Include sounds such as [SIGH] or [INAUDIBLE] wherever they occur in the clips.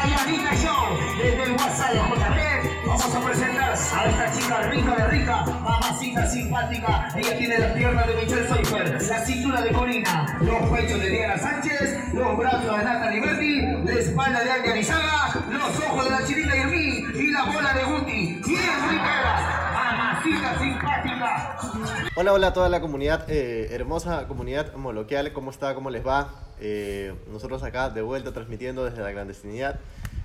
La Yanita Show, desde el WhatsApp de vamos a presentar a esta chica rica de rica, mamacita simpática. Ella tiene la pierna de Michelle Seifer, la cintura de Corina, los pechos de Diana Sánchez, los brazos de Natalie Berti, la espalda de Anya Lizaga, los ojos de la chinita Yermí y la bola de Guti. Bien rica, mamacita simpática. Hola, hola a toda la comunidad, eh, hermosa comunidad moloquial, ¿cómo está? ¿Cómo les va? Eh, nosotros acá de vuelta transmitiendo desde la clandestinidad.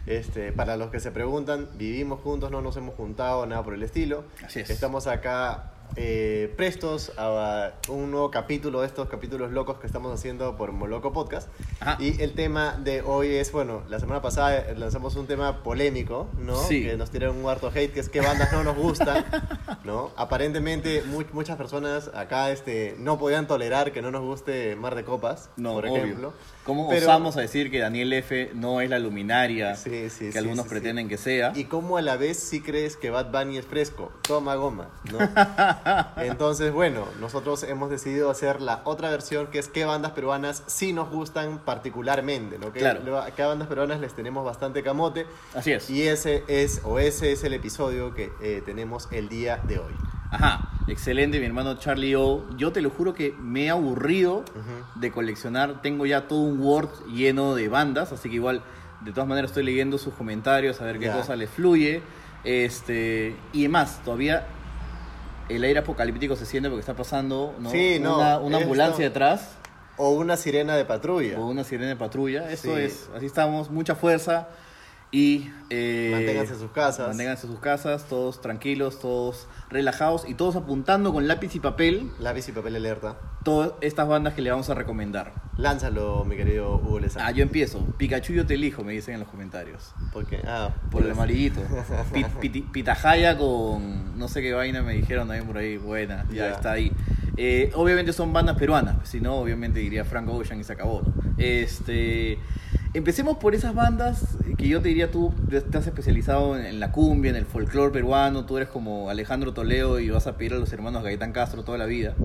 Este, para los que se preguntan, vivimos juntos, no nos hemos juntado, nada por el estilo. Así es. Estamos acá eh, prestos a un nuevo capítulo de estos capítulos locos que estamos haciendo por Moloco Podcast. Ajá. Y el tema de hoy es, bueno, la semana pasada lanzamos un tema polémico, ¿no? Sí. Que nos tiraron un harto hate, que es qué bandas no nos gustan, [LAUGHS] ¿no? Aparentemente mu- muchas personas acá este, no podían tolerar que no nos guste Mar de Copas, No, por obvio. ejemplo. ¿Cómo Pero- osamos a decir que Daniel F. no es la luminaria Sí, sí, que sí, algunos pretenden que sea? Y cómo a la vez sí crees que Bad Bunny es fresco, toma goma, ¿no? [LAUGHS] Entonces, bueno, nosotros hemos decidido hacer la otra versión que es qué bandas peruanas sí nos gustan particularmente, ¿no? Que Claro. le- qué bandas peruanas les tenemos bastante camote. Así es. Y ese es, o ese es el episodio que eh, tenemos el día de hoy. Ajá, excelente, mi hermano Charlie O. Yo te lo juro que me he aburrido de coleccionar. Tengo ya todo un Word lleno de bandas, así que igual, de todas maneras, estoy leyendo sus comentarios, a ver qué Ya. cosa les fluye. Este, y además, todavía el aire apocalíptico se siente porque está pasando ¿no? Sí, no, una, una ambulancia detrás O una sirena de patrulla. o una sirena de patrulla. Eso Sí. es, así estamos, mucha fuerza. Y eh, Manténganse en sus casas. Manténganse en sus casas, todos tranquilos, todos relajados y todos apuntando con lápiz y papel Lápiz y papel alerta. todas estas bandas que le vamos a recomendar. Lánzalo, mi querido Hugo Lezama. Ah, yo empiezo. Pikachu yo te elijo, me dicen en los comentarios. Porque, ah, Por el pues, amarillito. [LAUGHS] Pi- piti- Pitahaya con no sé qué vaina me dijeron también por ahí. Buena, ya está ahí. Eh, obviamente son bandas peruanas, si no, obviamente diría Frank Ocean y se acabó. Este, empecemos por esas bandas que yo te diría tú estás especializado en, en la cumbia, en el folclore peruano, tú eres como Alejandro Toledo y vas a pedir a los hermanos Gaitán Castro toda la vida.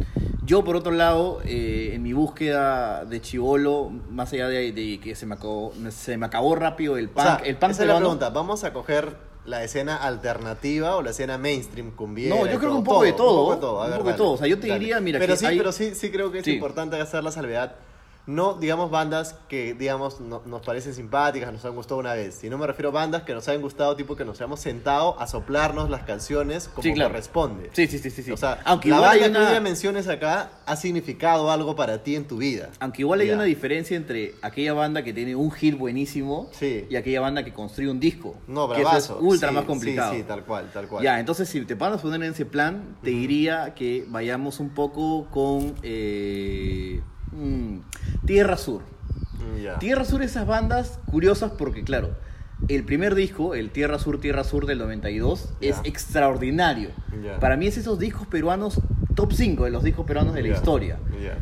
Yo, por otro lado, eh, en mi búsqueda de chivolo, más allá de, de que se me, acabó, se me acabó rápido el O punk, sea, el punk esa es la pregunta. ¿Vamos a coger la escena alternativa o la escena mainstream cumbiera? No, yo creo que todo? un poco de todo, Un poco de todo. A un ver, poco de todo. O sea, yo te dale. diría, mira, pero que sí, hay- pero sí, sí creo que es Sí. importante hacer la salvedad. No, digamos, bandas que, digamos, no- nos parecen simpáticas, nos han gustado una vez. Sino me refiero a bandas que nos hayan gustado, tipo que nos hayamos sentado a soplarnos las canciones como Sí, claro. corresponde. Sí, sí, sí, sí. sí. O sea, aunque la igual hay banda que una, menciones acá ha significado algo para ti en tu vida. aunque igual hay Ya. una diferencia entre aquella banda que tiene un hit buenísimo Sí. y aquella banda que construye un disco. No, que eso bravazo. es ultra Sí, más complicado. Sí, sí, tal cual, tal cual. Ya, entonces si te van a poner en ese plan, te diría que vayamos un poco con eh, mm, Tierra Sur. Mm. Tierra Sur, esas bandas curiosas porque, claro, el primer disco, el Tierra Sur, Tierra Sur del 92, es Ya. extraordinario. Para mí es esos discos peruanos, top 5 de los discos peruanos de la historia.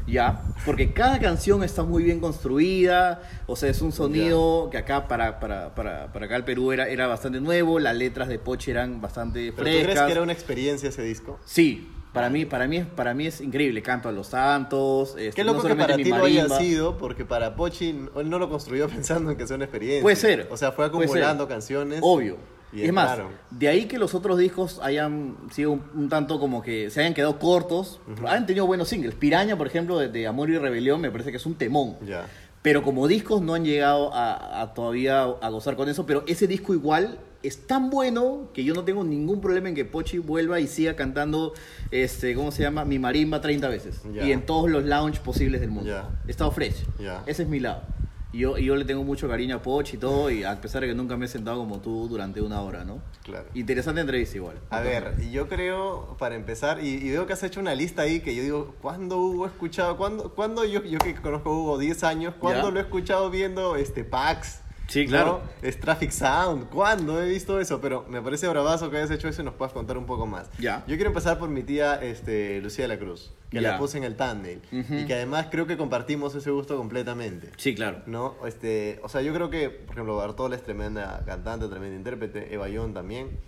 Ya. Porque cada canción está muy bien construida, o sea, es un sonido que acá para, para, para, para acá el Perú era, era bastante nuevo, las letras de Poche eran bastante ¿Pero tú frescas. crees que era una experiencia ese disco? Sí, para mí, para, mí, es- para mí es increíble, Canto a los Santos, este, Qué no loco que solamente para ti lo haya sido, porque para Pochi él no lo construyó [LAUGHS] pensando en que sea una experiencia. Puede ser. O sea, fue acumulando canciones. Obvio. Y es más, de ahí que los otros discos hayan sido un, un tanto como que se hayan quedado cortos. Han tenido buenos singles. Piraña, por ejemplo, de, de Amor y Rebelión, me parece que es un temón. Ya. Pero como discos no han llegado a, a todavía a gozar con eso. Pero ese disco igual es tan bueno que yo no tengo ningún problema en que Pochi vuelva y siga cantando, este, ¿cómo se llama? Mi marimba 30 veces. Y en todos los lounge posibles del mundo. Ya. He estado fresh. Ese es mi lado. Y yo, y yo le tengo mucho cariño a Poch y todo, y a pesar de que nunca me he sentado como tú durante una hora, ¿no? Claro. Interesante entrevista igual. A ver, yo creo, para empezar, y, y veo que has hecho una lista ahí que yo digo, ¿cuándo Hugo he escuchado? ¿Cuándo, cuándo yo, yo que conozco a Hugo 10 años, ¿cuándo lo he escuchado viendo este PAX? Sí, claro. ¿no? Es Traffic Sound. ¿Cuándo he visto eso? Pero me parece bravazo que hayas hecho eso y nos puedas contar un poco más. Ya. Yo quiero empezar por mi tía este, Lucía de la Cruz, que Ya. la puse en el thumbnail. Y que además creo que compartimos ese gusto completamente. Sí, claro. ¿No? Este, o sea, yo creo que, por ejemplo, Bartola es tremenda cantante, tremenda intérprete, Eva Young también.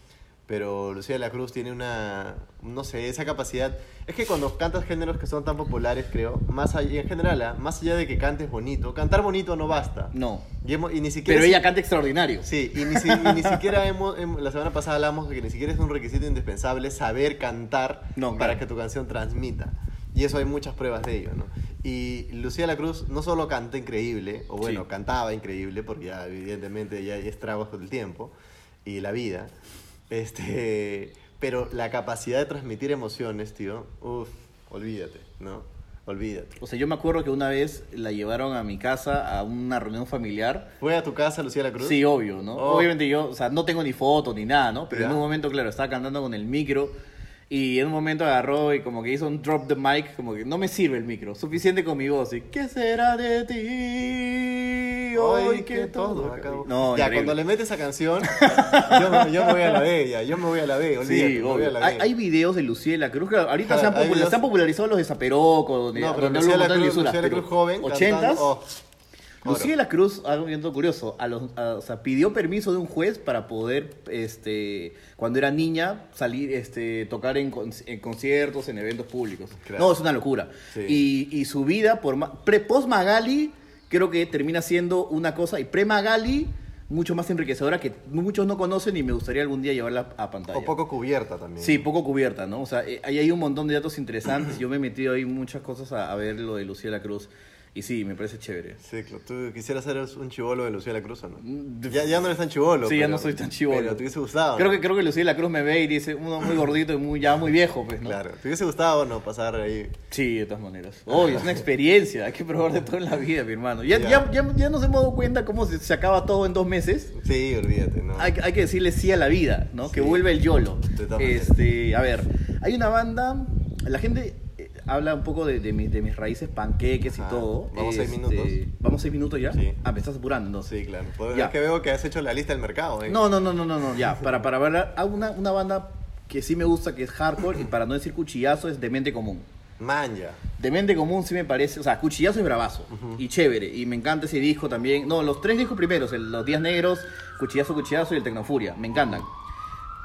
Pero Lucía de la Cruz tiene una, no sé, esa capacidad. Es que cuando cantas géneros que son tan populares, creo, más allá, en general, ¿ah? más allá de que cantes bonito, cantar bonito no basta. No. Y, hemos- y ni siquiera... Pero ella canta extraordinario. Sí, y ni, si- y ni siquiera hemos, hem- la semana pasada hablamos de que ni siquiera es un requisito indispensable saber cantar No, para claro. que tu canción transmita. Y eso hay muchas pruebas de ello, ¿no? Y Lucía La Cruz no solo canta increíble, o bueno, Sí. cantaba increíble, porque ya evidentemente ya hay estragos con el tiempo y la vida, este, pero la capacidad de transmitir emociones, tío, uff, olvídate, ¿no? Olvídate. O sea, yo me acuerdo que una vez la llevaron a mi casa a una reunión familiar. ¿Fue a tu casa Lucía La Cruz? Sí, obvio, ¿no? Oh. Obviamente yo, o sea, no tengo ni foto ni nada, ¿no? Pero en un momento, claro, estaba cantando con el micro y en un momento agarró y como que hizo un drop the mic, como que no me sirve el micro, suficiente con mi voz. Y, ¿qué será de ti hoy que todo acabó. No, ya, increíble. cuando le metes esa canción, yo, me- yo me voy a la de ella, yo me voy a la de, olvídate, Sí, me voy obvio. la Hay, de. hay videos de Lucía de la Cruz. Claro, ahorita Claro, se, han hay popula- videos- se han popularizado los de Zaperoco, donde, No, pero donde Lucía hablan la Cruz, lisuras, Lucía la pero Cruz joven, ¿ochentas? cantando, oh, Lucía oro. La Cruz, algo bien curioso, a los, a- o sea, pidió permiso de un juez para poder, este, cuando era niña, salir, este, tocar en, con- en conciertos, en eventos públicos. Claro. No, es una locura. Sí. Y, y su vida, por ma- pre, post Magali, creo que termina siendo una cosa, y pre Magali, mucho más enriquecedora que muchos no conocen y me gustaría algún día llevarla a pantalla. O poco cubierta también. Sí, poco cubierta, ¿no? O sea, eh, ahí hay un montón de datos interesantes. [CLEARS THROAT] Yo me he metido ahí muchas cosas a, a ver lo de Lucía La Cruz. Y sí, me parece chévere. Sí, claro. ¿Tú quisieras ser un chivolo de Lucía La Cruz o no? Mm, Ya, ya no eres tan chivolo. Sí, ya no soy tan chivolo. Pero te hubiese gustado. Creo ¿no? que, creo que Lucía La Cruz me ve y dice, uno muy gordito y muy, ya muy viejo, pues, ¿no? Claro. ¿Te hubiese gustado o no pasar ahí? Sí, de todas maneras. Oye, es una experiencia, hay que probar de todo en la vida, mi hermano. Ya, Ya. ya. Ya, ya nos hemos dado cuenta cómo se, se acaba todo en dos meses. Sí, olvídate, ¿no? Hay, que- hay que decirle sí a la vida, ¿no? Que vuelve el YOLO. De todas maneras. Este, a ver, hay una banda, la gente habla un poco de, de mis, de mis raíces panqueques y todo. ¿Vamos seis Este, minutos? ¿Vamos seis minutos ya? Sí. Ah, me estás apurando, Sí, claro. Pues, Ya. Es que veo que has hecho la lista del mercado, ¿eh? No, no, no, no, no, no, ya. [LAUGHS] Para, para hablar, hay una, una banda que sí me gusta, que es hardcore, y para no decir cuchillazo, es Demente Común. Manja. Demente Común sí me parece, o sea, cuchillazo es bravazo, y chévere, y me encanta ese disco también. No, los tres discos primeros, el- Los Días Negros, Cuchillazo, Cuchillazo y el Tecnofuria, me encantan.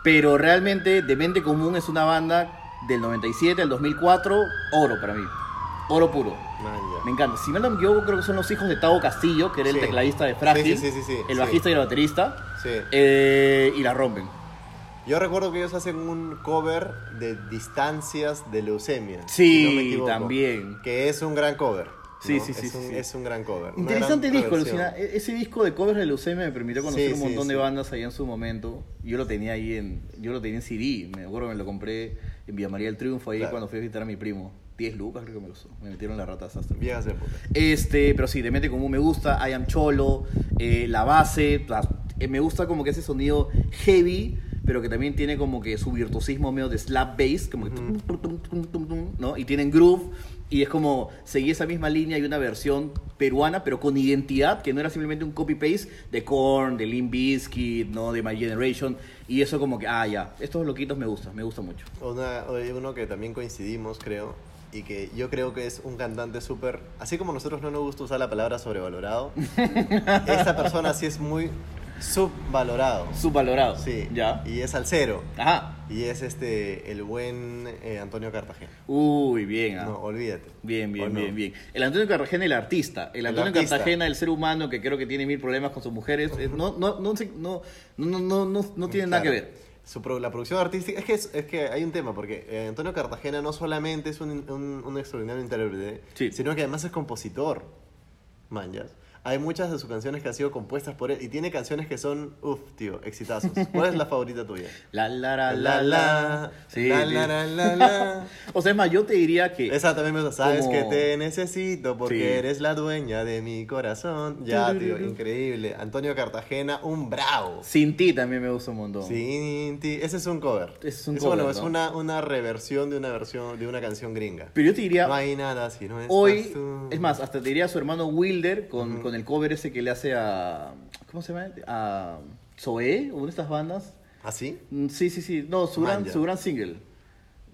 Pero realmente Demente Común es una banda del 97 al 2004, oro para mí. Oro puro. Me encanta. Si me equivoco, creo que son los hijos de Tavo Castillo, que era el Sí. tecladista de Frágil, Sí, sí, sí, sí, sí. el Sí. bajista y el baterista. Sí. Eh, y la rompen. Yo recuerdo que ellos hacen un cover de Distancias de Leucemia. Sí, si no me equivoco, también. Que es un gran cover. Sí, ¿no? sí, sí, Es un, sí, sí. es un gran cover. una Interesante gran disco, reversión. Lucina. E- Ese disco de covers de Leucemia me permitió conocer Sí, un sí, montón de sí. bandas ahí en su momento. Yo lo tenía ahí en. Yo lo tenía en CD. Me acuerdo que me lo compré en Villa María del Triunfo ahí Claro. cuando fui a visitar a mi primo. 10 lucas creo que me costó. Me metieron las ratas hasta. Viejas épocas. Este, pero sí, de mente común me gusta, I Am Cholo, eh, la base, eh, me gusta como que ese sonido heavy, pero que también tiene como que su virtuosismo medio de slap bass, como que tum, tum, tum, ¿no? Y tienen groove, y es como seguir esa misma línea y una versión peruana, pero con identidad, que no era simplemente un copy-paste de Korn, de Limp Bizkit, ¿no? De My Generation, y eso como que, ah, ya, estos loquitos me gustan, me gusta mucho. Una, uno que también coincidimos, creo, y que yo creo que es un cantante súper... Así como nosotros no nos gusta usar la palabra sobrevalorado, [LAUGHS] esta persona sí es muy subvalorado. Subvalorado. Sí. ¿Ya? Y es al cero. Ajá. Y es este el buen eh, Antonio Cartagena. Uy, bien, ah. No, olvídate. Bien, ¿O bien, no? bien, bien. El Antonio Cartagena, el artista. El El Antonio artista. Cartagena, el ser humano que creo que tiene mil problemas con sus mujeres. eh, No, no, no, no, no, no, no, no tiene nada que ver. Su pro- la producción artística, es que, es, es que hay un tema, porque eh, Antonio Cartagena no solamente es un, un, un extraordinario intérprete, Sí. sino que además es compositor. Manjas. Hay muchas de sus canciones que han sido compuestas por él y tiene canciones que son, uff, tío, exitazos. ¿Cuál es la favorita tuya? [LAUGHS] La, la, la, la, la. Sí, la, la, la, la, [LAUGHS] la. O sea, es más, yo te diría que. Esa también me gusta. Sabes Como- que te necesito porque Sí. eres la dueña de mi corazón. Ya, tío, increíble. Antonio Cartagena, un bravo. Sin ti también me gusta un montón. Sin ti. Ese es un cover. Ese es un bueno, cover, es ¿no? una, una reversión de una versión de una canción gringa. Pero yo te diría. No hay nada si no estás Hoy, tú. es más, hasta te diría a su hermano Wilder con, con el cover ese que le hace a. ¿Cómo se llama? A. Zoé, una de estas bandas. ¿Así? Mm, Sí, sí, sí. No, su gran, su gran single.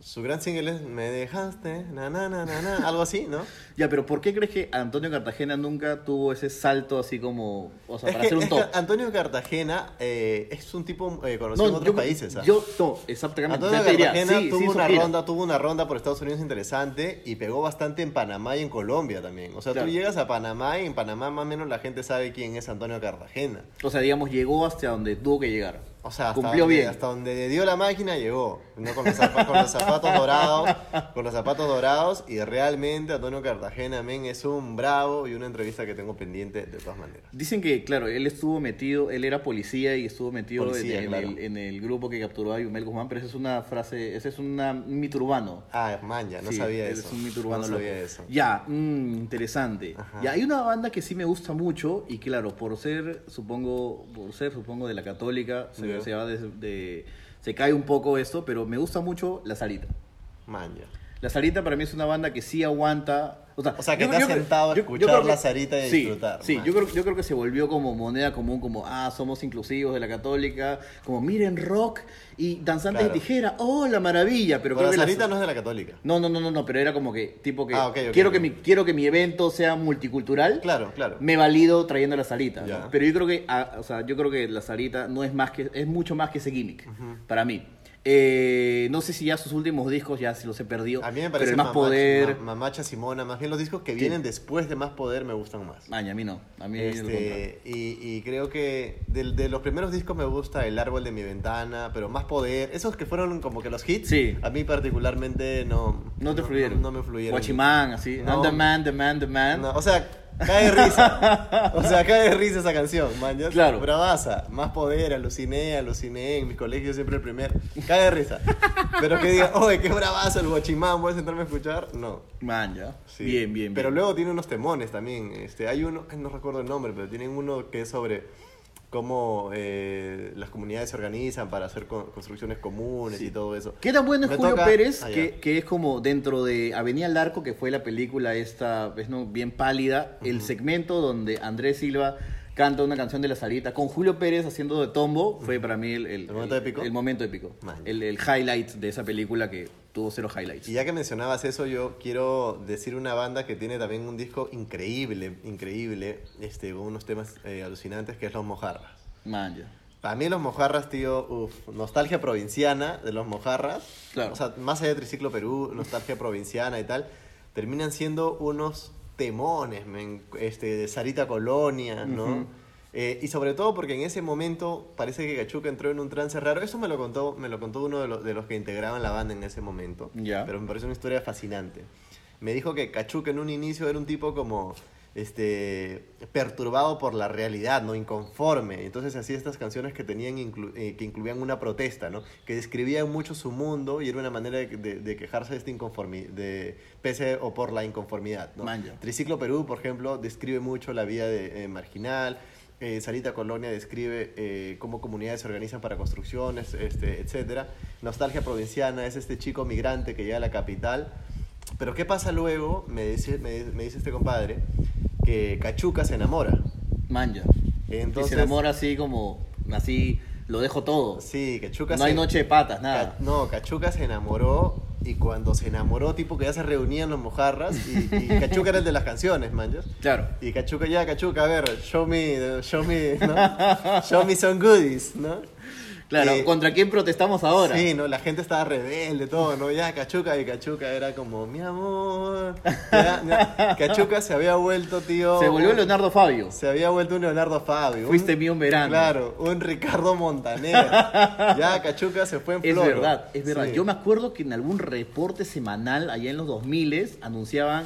Su gran single es Me dejaste, na na na na na, algo así, ¿no? [LAUGHS] Ya, pero ¿por qué crees que Antonio Cartagena nunca tuvo ese salto así como, o sea, Es para que, hacer un es top? Antonio Cartagena eh, es un tipo eh, conocido en otros yo, países. ¿ah? Yo, no, exactamente. Antonio Cartagena sí, tuvo sí, una gira. ronda, tuvo una ronda por Estados Unidos interesante y pegó bastante en Panamá y en Colombia también. O sea, Claro. tú llegas a Panamá y en Panamá más o menos la gente sabe quién es Antonio Cartagena. O sea, digamos, llegó hasta donde tuvo que llegar. O sea, hasta Cumplió donde, bien. hasta donde dio la máquina llegó, ¿no? con, los con los zapatos dorados, con los zapatos dorados y realmente Antonio Cartagena, men, es un bravo y una entrevista que tengo pendiente de todas maneras. Dicen que, claro, él estuvo metido, él era policía y estuvo metido Policía, en, en claro. el, en el grupo que capturó a Yumel Guzmán, pero esa es una frase, ese es una- un mito urbano. Ah, man, ya, no Sí, sabía eso. Es un mito urbano no sabía loco. eso. Ya, mm, interesante. Ajá. Ya, hay una banda que sí me gusta mucho y claro, por ser, supongo, por ser, supongo, de la católica, se. Se va de, de- se cae un poco esto, pero me gusta mucho La Sarita. Man, ya. La Sarita para mí es una banda que sí aguanta. O sea, O sea, que yo- te has yo sentado a escuchar que- La Sarita y sí, disfrutar, Sí, man. yo creo, yo creo que se volvió como moneda común, como, ah, somos inclusivos de la católica, como, miren, rock y danzantes Claro. de tijera, oh, la maravilla. Pero Pero creo la que la- Sarita no es de la católica. no, no, no, no, no, pero era como que, tipo que, Ah, ok, ok, quiero, ok. Que mi, quiero que mi evento sea multicultural. Claro, claro. Me valido trayendo la Sarita. ¿no? Pero yo creo que, ah, o sea, yo creo que la Sarita no es más que, es mucho más que ese gimmick, para mí. Eh, no sé si ya sus últimos discos ya se los he perdido. A mí me pero parece el más Mamacha- poder. Ma- Mamacha Simona, más bien los discos que vienen después de Más Poder me gustan más. Maña, a mí no. A mí. Este, y, y creo que de, de los primeros discos me gusta El Árbol de mi Ventana, pero Más Poder, esos que fueron como que los hits, Sí. a mí particularmente no, No te fluyeron. No, me fluyeron. Guachimán, así. No. The man, the man, the man. No, o sea, cae de risa. [LAUGHS] O sea, cae de risa esa canción, man. ¿ya? Claro. Bravaza. Más poder, aluciné, aluciné. En mi colegio siempre el primer. Cae de risa. Pero que diga, oye, qué bravazo el guachimán, voy a sentarme a escuchar. No. Man, ya. Sí. Bien, bien, Pero bien. luego tiene unos temones también. Este, hay uno, no recuerdo el nombre, pero tienen uno que es sobre cómo eh, las comunidades se organizan para hacer con- construcciones comunes Sí. y todo eso. ¿Qué tan bueno es Me Julio toca- Pérez? Que, que es como dentro de Avenida al Arco, que fue la película esta, es no, bien pálida, el segmento donde Andrés Silva canta una canción de la Sarita con Julio Pérez haciendo de tombo, fue para mí el, el- ¿El momento épico? El momento épico. Man. El, el highlight de esa película que tuvo cero highlights. Y ya que mencionabas eso, yo quiero decir una banda que tiene también un disco increíble, increíble, este, con unos temas eh, alucinantes, que es Los Mojarras. Man, ya. Para mí Los Mojarras, tío, uf, nostalgia provinciana de Los Mojarras. Claro. O sea, más allá de Triciclo Perú, nostalgia provinciana y tal, terminan siendo unos temones, men, este, de Sarita Colonia, ¿no? Eh, y sobre todo porque en ese momento parece que Cachuca entró en un trance raro. Eso me lo contó, me lo contó uno de los, de los que integraban la banda en ese momento. Ya. Pero me pareció una historia fascinante. Me dijo que Cachuca en un inicio era un tipo como este perturbado por la realidad, no inconforme. Entonces hacía estas canciones que tenían inclu- eh, que incluían una protesta, ¿no? Que describían mucho su mundo y era una manera de, de- de quejarse de esta inconformidad, de pese o por la inconformidad, ¿no? Manja. Triciclo Perú, por ejemplo, describe mucho la vida de, eh, marginal. Eh, Sarita Colonia describe eh, cómo comunidades se organizan para construcciones, este, etc. Nostalgia Provinciana es este chico migrante que llega a la capital. Pero ¿qué pasa luego? Me dice, me, me dice este compadre que Cachuca se enamora. Man, ya. Entonces, y se enamora así como, así, lo dejo todo. Sí, Cachuca no se- hay noche de patas, nada. Ca- No, Cachuca se enamoró y cuando se enamoró, tipo que ya se reunían los mojarras y, y [LAUGHS] Cachuca era el de las canciones, manjas. Claro. Y Cachuca, ya, Cachuca, a ver, show me, show me, ¿no? Show me some goodies, ¿no? Claro, Eh, ¿contra quién protestamos ahora? Sí, no, la gente estaba rebelde, todo, ¿no? Ya, Cachuca, y Cachuca era como, mi amor. [LAUGHS] Ya, ya. Cachuca se había vuelto, tío. Se volvió un- Leonardo Fabio. Se había vuelto un Leonardo Fabio. Fuiste mío un verano. Claro, un Ricardo Montaner. [LAUGHS] ya, Cachuca se fue en Es floro. verdad, es verdad. Sí. Yo me acuerdo que en algún reporte semanal, allá en los 2000 anunciaban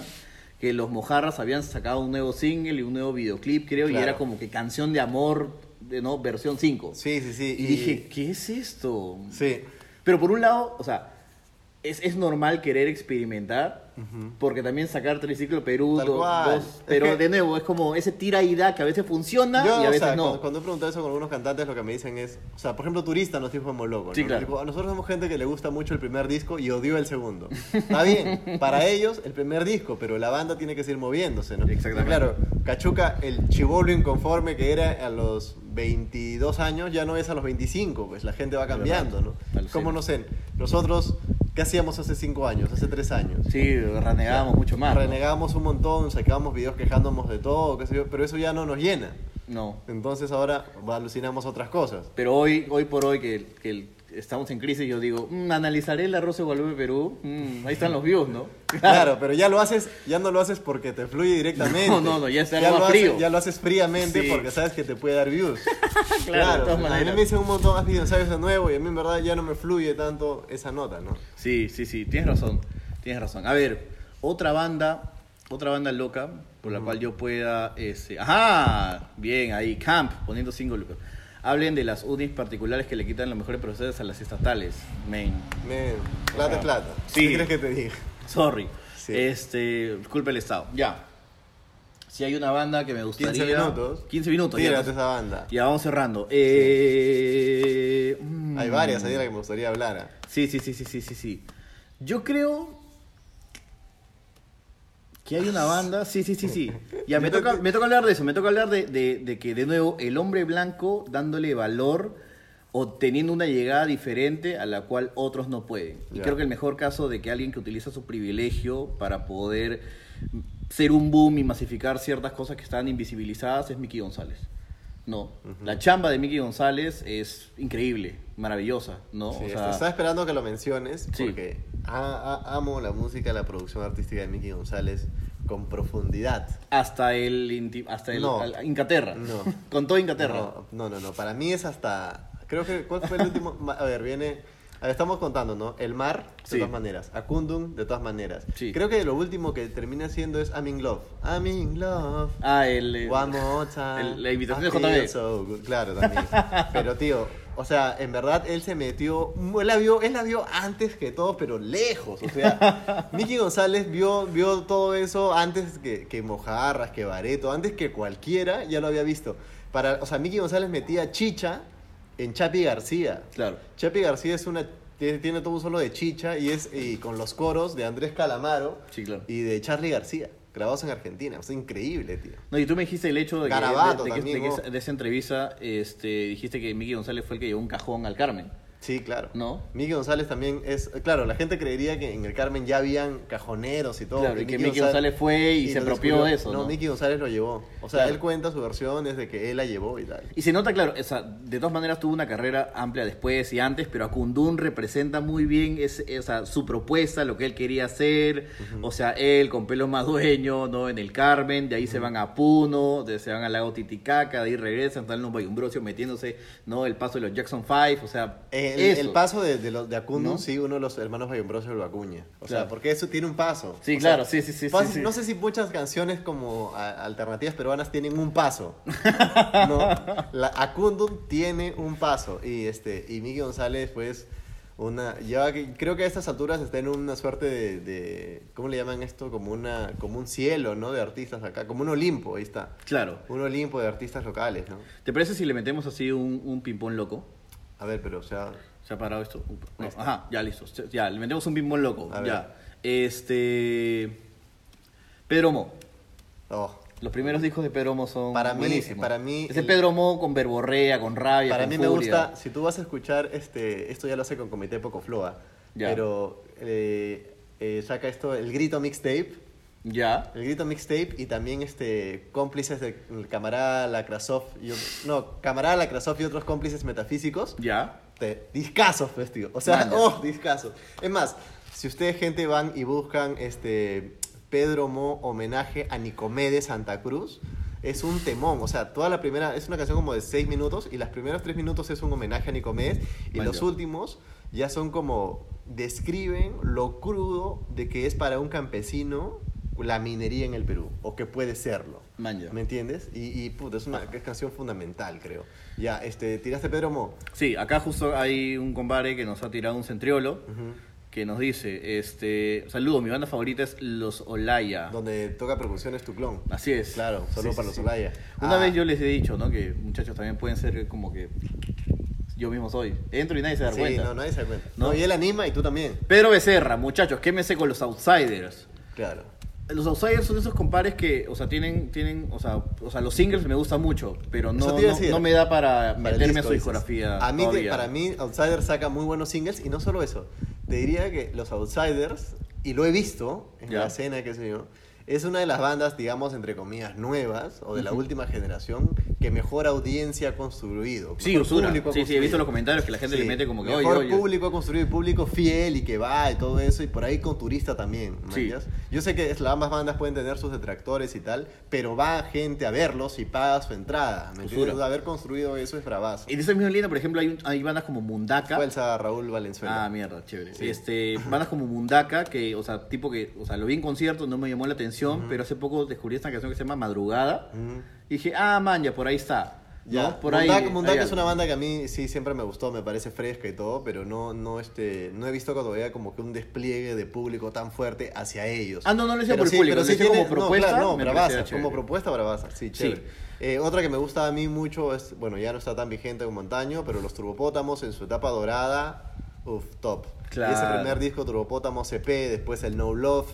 que los Mojarras habían sacado un nuevo single y un nuevo videoclip, creo, y era como que canción de amor, de, ¿no? Versión 5. Sí, sí, sí. Y, dije, ¿qué es esto? Sí. Pero por un lado, o sea, es, es normal querer experimentar, porque también sacar Triciclo Perú, dos, Es pero que- de nuevo, es como ese tira y da que a veces funciona Yo, y a o veces sea, no. cuando, cuando he preguntado eso con algunos cantantes, lo que me dicen es, o sea, por ejemplo, Turista nos dijo en loco. Sí, ¿no? claro. Nosotros somos gente que le gusta mucho el primer disco y odió el segundo. Está bien, para [LAUGHS] ellos el primer disco, pero la banda tiene que seguir moviéndose, ¿no? Exactamente. Y claro, Cachuca, el chivolo inconforme que era a los 22 años, ya no es a los 25, pues la gente va cambiando, ¿no? Como no sé, nosotros ¿Qué hacíamos hace cinco años, hace tres años? Sí, renegábamos mucho más. ¿no? Renegábamos un montón, sacábamos videos quejándonos de todo, qué sé yo, pero eso ya no nos llena. No. Entonces ahora alucinamos otras cosas. Pero hoy, hoy por hoy que, que el- estamos en crisis, yo digo, "Mm, analizaré el arroz de Guadalupe Perú. Mm, ahí están los views, ¿no? [LAUGHS] Claro, pero ya lo haces, ya no lo haces porque te fluye directamente. No, no, no, ya es ya lo frío. haces, ya lo haces fríamente Sí. porque sabes que te puede dar views. [LAUGHS] Claro, todas a mí me dicen un montón, has ensayos de nuevo y a mí en verdad ya no me fluye tanto esa nota, ¿no? Sí, sí, sí, tienes razón, tienes razón. A ver, otra banda, otra banda loca por la cual yo pueda, este, ajá, bien, ahí, Camp, poniendo cinco lucas. Hablen de las UNIs particulares que le quitan los mejores profesores a las estatales, main. Men, plata es plata. Sí. ¿Qué quieres que te diga? Sorry. Sí. Este, culpa el Estado. Ya. Si hay una banda que me gustaría... 15 minutos. 15 minutos, ya. Esa banda. Ya, vamos cerrando. Eh, mm. Hay varias ahí de las que me gustaría hablar. ¿ah? Sí, sí, sí, sí, sí, sí, sí. Yo creo que hay una banda. Sí, sí, sí, sí. [LAUGHS] Ya, me toca, me toca hablar de eso. Me toca hablar de, de- de que, de nuevo, el hombre blanco dándole valor o teniendo una llegada diferente a la cual otros no pueden. Y creo que el mejor caso de que alguien que utiliza su privilegio para poder ser un boom y masificar ciertas cosas que están invisibilizadas es Mickey González. No, la chamba de Mickey González es increíble, maravillosa, ¿no? Sí, O sea, estaba esperando que lo menciones Sí. porque a- a- amo la música, la producción artística de Mickey González con profundidad. hasta el hasta el No. al- Inglaterra. No. [LAUGHS] Con todo Inglaterra. No, no, no, no. Para mí es hasta. Creo que. ¿Cuál fue el último? [LAUGHS] A ver, viene. A ver, estamos contando, ¿no? El mar, de Sí. todas maneras. Akundum, de todas maneras. Sí. Creo que lo último que termina siendo es I'm in love. I'm in love. Ah, el, One more time. el- la invitación I de JB. so. Claro, también. [LAUGHS] Pero, tío, o sea, en verdad él se metió. Él la vio, él la vio antes que todo, pero lejos. O sea, [LAUGHS] Mickey González vio, vio todo eso antes que, que Mojarras, que Bareto, antes que cualquiera ya lo había visto. Para, o sea, Mickey González metía chicha en Chapi García. Claro. Chapi García es una. Tiene, tiene todo un solo de chicha y es y con los coros de Andrés Calamaro Sí, claro. y de Charlie García, grabados en Argentina. Sea, increíble, tío. No, y tú me dijiste el hecho de que, de, de que- de que esa- de esa entrevista este, dijiste que Miki González fue el que llevó un cajón al Carmen. Sí, claro. ¿No? Miki González también es. Claro, la gente creería que en el Carmen ya habían cajoneros y todo. Claro, y que Miki González fue y se apropió de eso, No, ¿no? Miki González lo llevó. O sea, Claro. él cuenta su versión desde que él la llevó y tal. Y se nota, claro, o sea, de todas maneras tuvo una carrera amplia después y antes, pero Akundun representa muy bien ese- esa, su propuesta, lo que él quería hacer. O sea, él con pelo más dueño, ¿no? En el Carmen, de ahí se van a Puno, de, se van al lago Titicaca, de ahí regresan, están en un Bayumbrosio metiéndose, ¿no? El paso de los Jackson Five, o sea, El, el paso de, de, sí, uno de los hermanos Bayumbrosos lo acuña. O sea, porque eso tiene un paso. Sí, O claro, sea, sí, sí, sí, fácil- sí, sí. No sé si muchas canciones como a- alternativas peruanas tienen un paso. [LAUGHS] no, la Acundum tiene un paso. Y este y Miki González, pues, una. Ya creo que a estas alturas está en una suerte de, de- ¿Cómo le llaman esto? Como, una, como un cielo, ¿no? De artistas acá. Como un Olimpo, ahí está. Claro. Un Olimpo de artistas locales, ¿no? ¿Te parece si le metemos así un, un ping-pong loco? A ver, pero, o sea. Se ha parado esto. No, está. ajá, ya listo. Ya, le metemos un ping-pong loco. A ver. Ya. Este. Pedro Mo. Oh. Los primeros discos de Pedro Mo son Para mí- para mí Ese el- Pedro Mo con verborrea, con rabia, Para con mí me gusta, si tú vas a escuchar, este, esto ya lo hace con Comité Poco Floa, Ya. pero eh, eh, saca esto, el Grito Mixtape, Ya. el Grito Mixtape y también este, cómplices del camarada Lacrasov, y, no, camarada Lacrasov y otros cómplices metafísicos, Ya. te, discasos, pues, tío. O sea, [LAUGHS] oh, discasos. Es más, si ustedes, gente, van y buscan este Pedro Mo homenaje a Nicomedes Santa Cruz, es un temón. O sea, toda la primera, es una canción como de seis minutos y las primeros tres minutos es un homenaje a Nicomedes y los últimos ya son como, describen lo crudo de que es para un campesino la minería en el Perú, o que puede serlo. Manja. ¿Me entiendes? Y, y puta, es una es canción fundamental, creo. Ya, este, ¿tiraste Pedro Mo? Sí, acá justo hay un compadre que nos ha tirado un centriolo que nos dice, este, saludos, mi banda favorita es Los Olaya. Donde toca percusiones tu clon. Así es. Claro, solo Sí, para sí, los sí. Olaya. Una Ah, vez yo les he dicho, ¿no? Que muchachos también pueden ser como que yo mismo soy. Entro y nadie se da Sí, cuenta. no, nadie se da cuenta. ¿No? No, y él anima y tú también. Pedro Becerra, muchachos, quémense con los outsiders. Claro. Los outsiders son esos compadres que, o sea, tienen, tienen, o sea, o sea, los singles me gustan mucho, pero no, a no, decir. no me da para Para meterme a disco, su dices. discografía. A mí, para mí, Outsider saca muy buenos singles y no solo eso. te diría que los Outsiders, y lo he visto en Ya. la escena, qué sé yo, es una de las bandas, digamos, entre comillas, nuevas o de la última generación que mejor audiencia ha construido. Sí, usura. público Sí, sí, he visto los comentarios que la gente le mete como que, mejor oye. público ha construido, público fiel y que va y todo eso, y por ahí con turista también. ¿me Sí. Yo sé que ambas bandas pueden tener sus detractores y tal, pero va gente a verlos y paga su entrada. ¿me entiendes? Haber construido eso es bravazo. En esa misma línea, por ejemplo, hay, un- hay bandas como Mundaka. Fuerza Raúl Valenzuela. Ah, mierda, chévere. Sí. Este, [LAUGHS] bandas como Mundaka, que, o sea, tipo que, o sea, lo vi en concierto, no me llamó la atención, pero hace poco descubrí esta canción que se llama Madrugada. Ujú. Y dije, ah, man, ya por ahí está. Ya, ¿no? Por ahí. Es una banda que a mí sí siempre me gustó, me parece fresca y todo, pero no, no, este, no he visto todavía como que un despliegue de público tan fuerte hacia ellos. Ah, no, no lo Pero por público, lo decía como propuesta, No, claro, no, bravaza, como propuesta bravaza, sí, chévere. Eh, otra que me gusta a mí mucho es, bueno, ya no está tan vigente como antaño, pero los Turbopótamos en su etapa dorada, uff, top. Claro. Y ese primer disco Turbopótamos EP, después el No Love,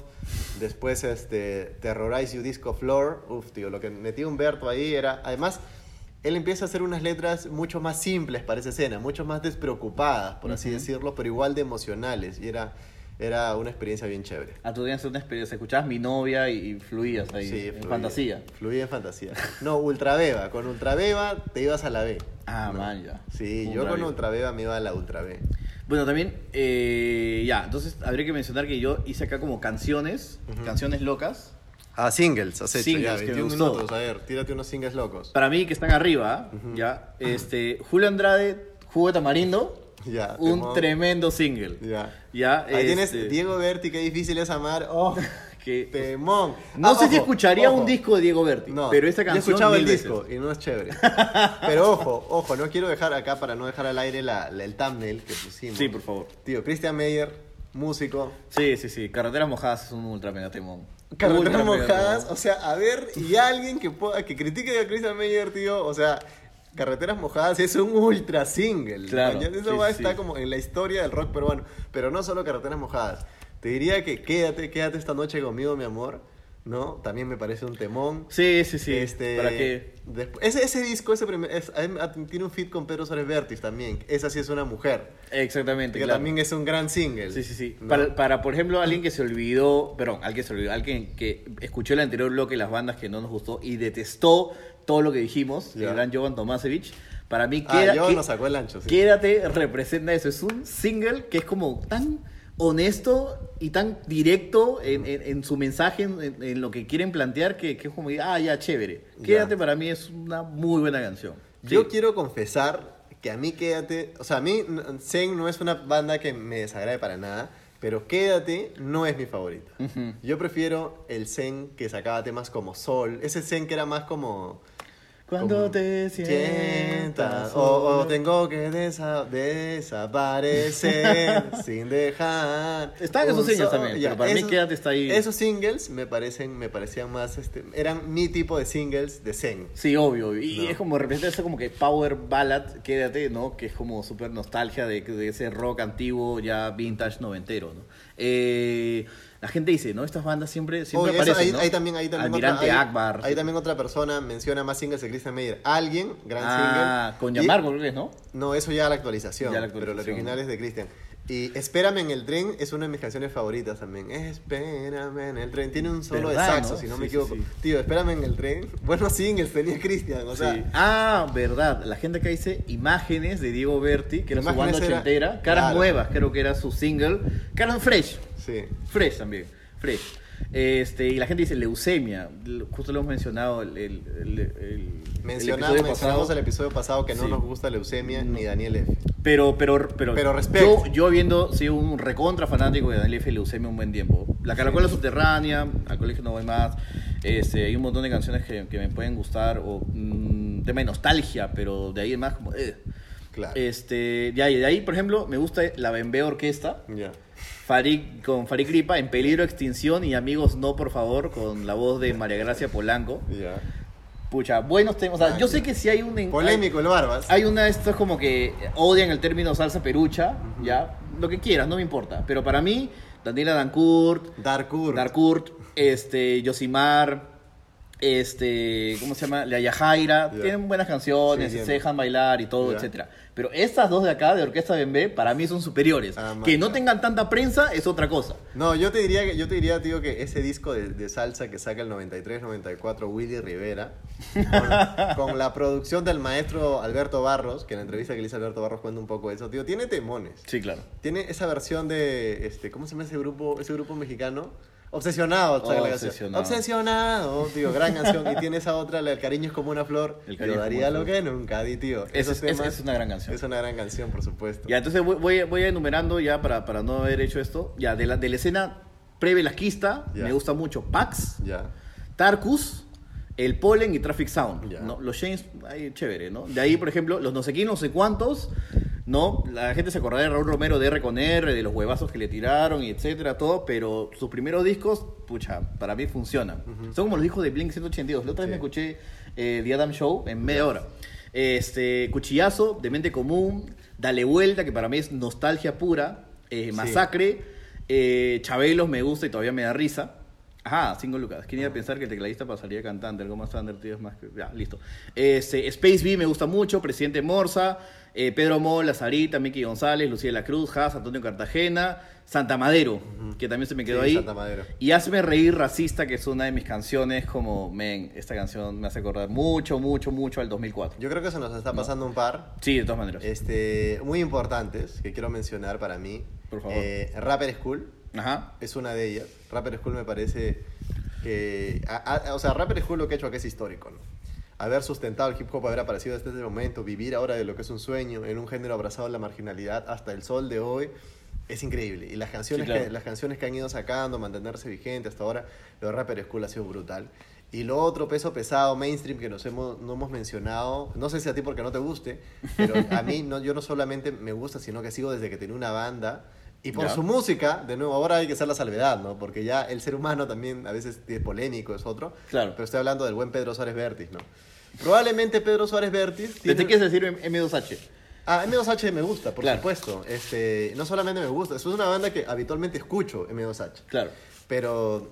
después este Terrorize You Disco Floor, uff, tío, lo que metió Humberto ahí era, además, él empieza a hacer unas letras mucho más simples para esa escena, mucho más despreocupadas, por así decirlo, pero igual de emocionales, y era, era una experiencia bien chévere. A tu día una experiencia, escuchabas mi novia y, y fluías ahí, en fluía. fantasía. Fluía en fantasía. No, Ultraveva. Con Ultraveva te ibas a la B. Ah, No. man, ya. Sí, yo con Ultraveva me iba a la Ultra B. Bueno, también, eh, ya, entonces habría que mencionar que yo hice acá como canciones, Ujú. canciones locas. Ah, singles, has hecho Singles, ya, que me 21 gustó. minutos. A ver, tírate unos singles locos. Para mí, que están arriba, Ujú. ya, este, Julio Andrade, Jugo de Tamarindo, [LAUGHS] Ya, un tremendo single. Ya. Ya, Ahí tienes este, Diego Berti, qué difícil es amar. Oh, [LAUGHS] que, temón. no Ah, sé si ojo, escucharía ojo. un disco de Diego Berti, No, pero esta yo he canción escuchado el mil disco y no es chévere. [LAUGHS] Pero ojo, ojo, no quiero dejar acá para no dejar al aire la, la- el thumbnail que pusimos. Sí, por favor. Tío, Christian Meyer, músico, Sí, sí, sí. Carreteras mojadas es un ultra mega temón. Carreteras mega mojadas, temón. o sea, a ver, y alguien que pueda, que critique a Christian Meyer, tío, o sea, Carreteras mojadas es un ultra single. Claro, ¿ya? Eso sí, va a sí, estar como en la historia del rock peruano, pero no solo Carreteras mojadas. Te diría que quédate, quédate esta noche conmigo, mi amor, ¿no? También me parece un temón. Sí, sí, sí. Este, ¿Para qué? ese, ese disco ese primer- es- ah, tiene un feat con Pedro Suárez Vértiz también. Esa sí es una mujer. Exactamente, Que claro. también es un gran single. Sí, sí, sí. ¿no? Para, para, por ejemplo, alguien que se olvidó, perdón, alguien que se olvidó, alguien que escuchó el anterior bloque, las bandas que no nos gustó y detestó todo lo que dijimos, Ya. el gran Jovan Tomasevich, para mí Ah, queda, yo que- nos sacó el ancho, sí. Quédate representa eso. Es un single que es como tan honesto y tan directo en, en- en su mensaje, en, lo que quieren plantear, que, que es como, ah, ya, chévere. Ya. Quédate para mí es una muy buena canción. Yo Sí. quiero confesar que a mí Quédate, o sea, a mí Zen no es una banda que me desagrade para nada, pero Quédate no es mi favorita. Yo prefiero el Zen que sacaba temas como Sol, ese Zen que era más como... Cuando te sientas o, o solo. tengo que desa- desaparecer [LAUGHS] sin dejar Están esos singles también, pero para mí Quédate está ahí. esos singles me parecen me parecían más este eran mi tipo de singles de Zen Sí, obvio. Y No. es como representa ese como que power ballad, quédate, ¿no? Que es como súper nostalgia de, de ese rock antiguo, ya vintage noventero, ¿no? Eh, la gente dice, ¿no? Estas bandas siempre, siempre Oye, eso, aparecen, ahí, ¿no? ahí también, ahí también Almirante otra, ahí- Akbar. ahí también otra persona menciona más singles de Christian Meyer. Alguien, gran Ah, single. con Y- Yamarco, creo que es, ¿no? No, eso ya la actualización. Ya la Pero el actualización. original es de Christian. Y Espérame en el tren es una de mis canciones favoritas también. Espérame en el tren. Tiene un solo de ¿Verdad, saxo, no? si no Sí, me sí, equivoco. sí. Tío, Espérame en el tren. [LAUGHS] Buenos singles tenía Christian. O sea, Sí. Ah, verdad. La gente acá dice imágenes de Diego Berti, que era su Imágenes banda era- ochentera. Caras claro. nuevas, creo que era su single. Caras fresh. sí. Fresh también. Fresh. Este, y la gente dice leucemia. Justo lo hemos mencionado el, el, el- el- episodio mencionamos pasado. el episodio pasado que no Sí. nos gusta Leucemia ni Daniel F. Pero, pero, pero, Pero. Yo, yo habiendo sido un recontra fanático de Daniel F. Leucemia un buen tiempo. La Caracola Subterránea, al colegio no voy más. Este, hay un montón de canciones que, que me pueden gustar. O mm, tema de nostalgia, pero de ahí en más como. eh. Claro. Este, de ahí, de ahí, por ejemplo, me gusta la Bembe Orquesta. Ya. Farik, con Farik Ripa, En Peligro de Extinción y Amigos No, por favor, con la voz de María Gracia Polanco. Ya. Pucha, buenos temas. O sea, Ah, yo sé que si hay un... en- Polémico el Barbas. hay una de estas como que odian el término salsa perucha, ya, lo que quieras, no me importa. Pero para mí, Daniela Dancourt, Darkur. Darkurt, este, Yosimar, Este, ¿cómo se llama? La Yajaira, Ya. tienen buenas canciones, Sí, se tienen. dejan bailar y todo, Ya. etcétera. Pero estas dos de acá, de Orquesta Bembé, para mí son superiores. Ah, que no tengan tanta prensa es otra cosa. No, yo te diría, que- yo te diría, tío, que ese disco de, de salsa que saca el 93-94 Willy Rivera, con, [LAUGHS] con la producción del maestro Alberto Barros, que en la entrevista que le hizo Alberto Barros cuenta un poco eso, tío, tiene temones. Sí, claro. Tiene esa versión de, este, ¿cómo se llama ese grupo, ese grupo mexicano? Obsesionado, la. Obsesionado. Obsesionado, tío, gran canción. Y tiene esa otra, del cariño es como una flor. El Yo cariño daría lo que nunca di, tío. Esos es, una gran canción. Es una gran canción, por supuesto. Ya, entonces voy, voy, voy enumerando ya para, para no haber hecho esto. Ya, de la, de la escena pre-velasquista, me gusta mucho Pax, Ya. Tarkus, El Polen y Traffic Sound. Los James, ahí chévere, ¿no? De ahí, por ejemplo, los no sé quién, no sé cuántos, ¿no? La gente se acordará de Raúl Romero de R con R, de los huevazos que le tiraron y etcétera, todo, pero sus primeros discos, pucha, para mí funcionan. Son como los discos de Blink 182. La otra vez me escuché eh, The Adam Show en media hora. Este, Cuchillazo, de Mente Común, Dale Vuelta, que para mí es nostalgia pura, eh, Masacre, eh, Chabelos me gusta y todavía me da risa. Ajá, cinco lucas. ¿Quién iba a pensar que el tecladista pasaría cantante? Algo más estándar, tío, es más que... Ya, listo. Este, Space B me gusta mucho, Presidente Morza, eh, Pedro Mola, Sarita, Miki González, Lucía de la Cruz, Haas, Antonio Cartagena, Santa Madero, que también se me quedó Sí, ahí. Santa Madero. Y Hazme Reír Racista, que es una de mis canciones como, men, esta canción me hace acordar mucho, mucho, mucho al 2004. Yo creo que se nos está pasando un par. Sí, de todas maneras. Este, muy importantes que quiero mencionar para mí. Por favor. Eh, Rapper School Ajá. es una de ellas. Rapper School me parece que. a- a- o sea, Rapper School lo que ha hecho aquí es histórico, ¿no? Haber sustentado el hip hop, haber aparecido desde ese momento, vivir ahora de lo que es un sueño, en un género abrazado en la marginalidad hasta el sol de hoy, es increíble. Y las canciones, Sí, claro. que, las canciones que han ido sacando, mantenerse vigente hasta ahora, lo de Rapper School ha sido brutal. Y lo otro, peso pesado, mainstream, que nos hemos, no hemos mencionado, no sé si a ti porque no te guste, pero a mí no, yo no solamente me gusta, sino que sigo desde que tenía una banda. Y por Ya. su música, de nuevo, ahora hay que hacer la salvedad, ¿no? Porque ya el ser humano también a veces es polémico, es otro. Claro. Pero estoy hablando del buen Pedro Suárez Vértiz, ¿no? Probablemente Pedro Suárez Vértiz... ¿Te, te quieres decir M2H? Ah, M2H me gusta, por Claro. supuesto. Este, no solamente me gusta, es una banda que habitualmente escucho, M2H. Claro. Pero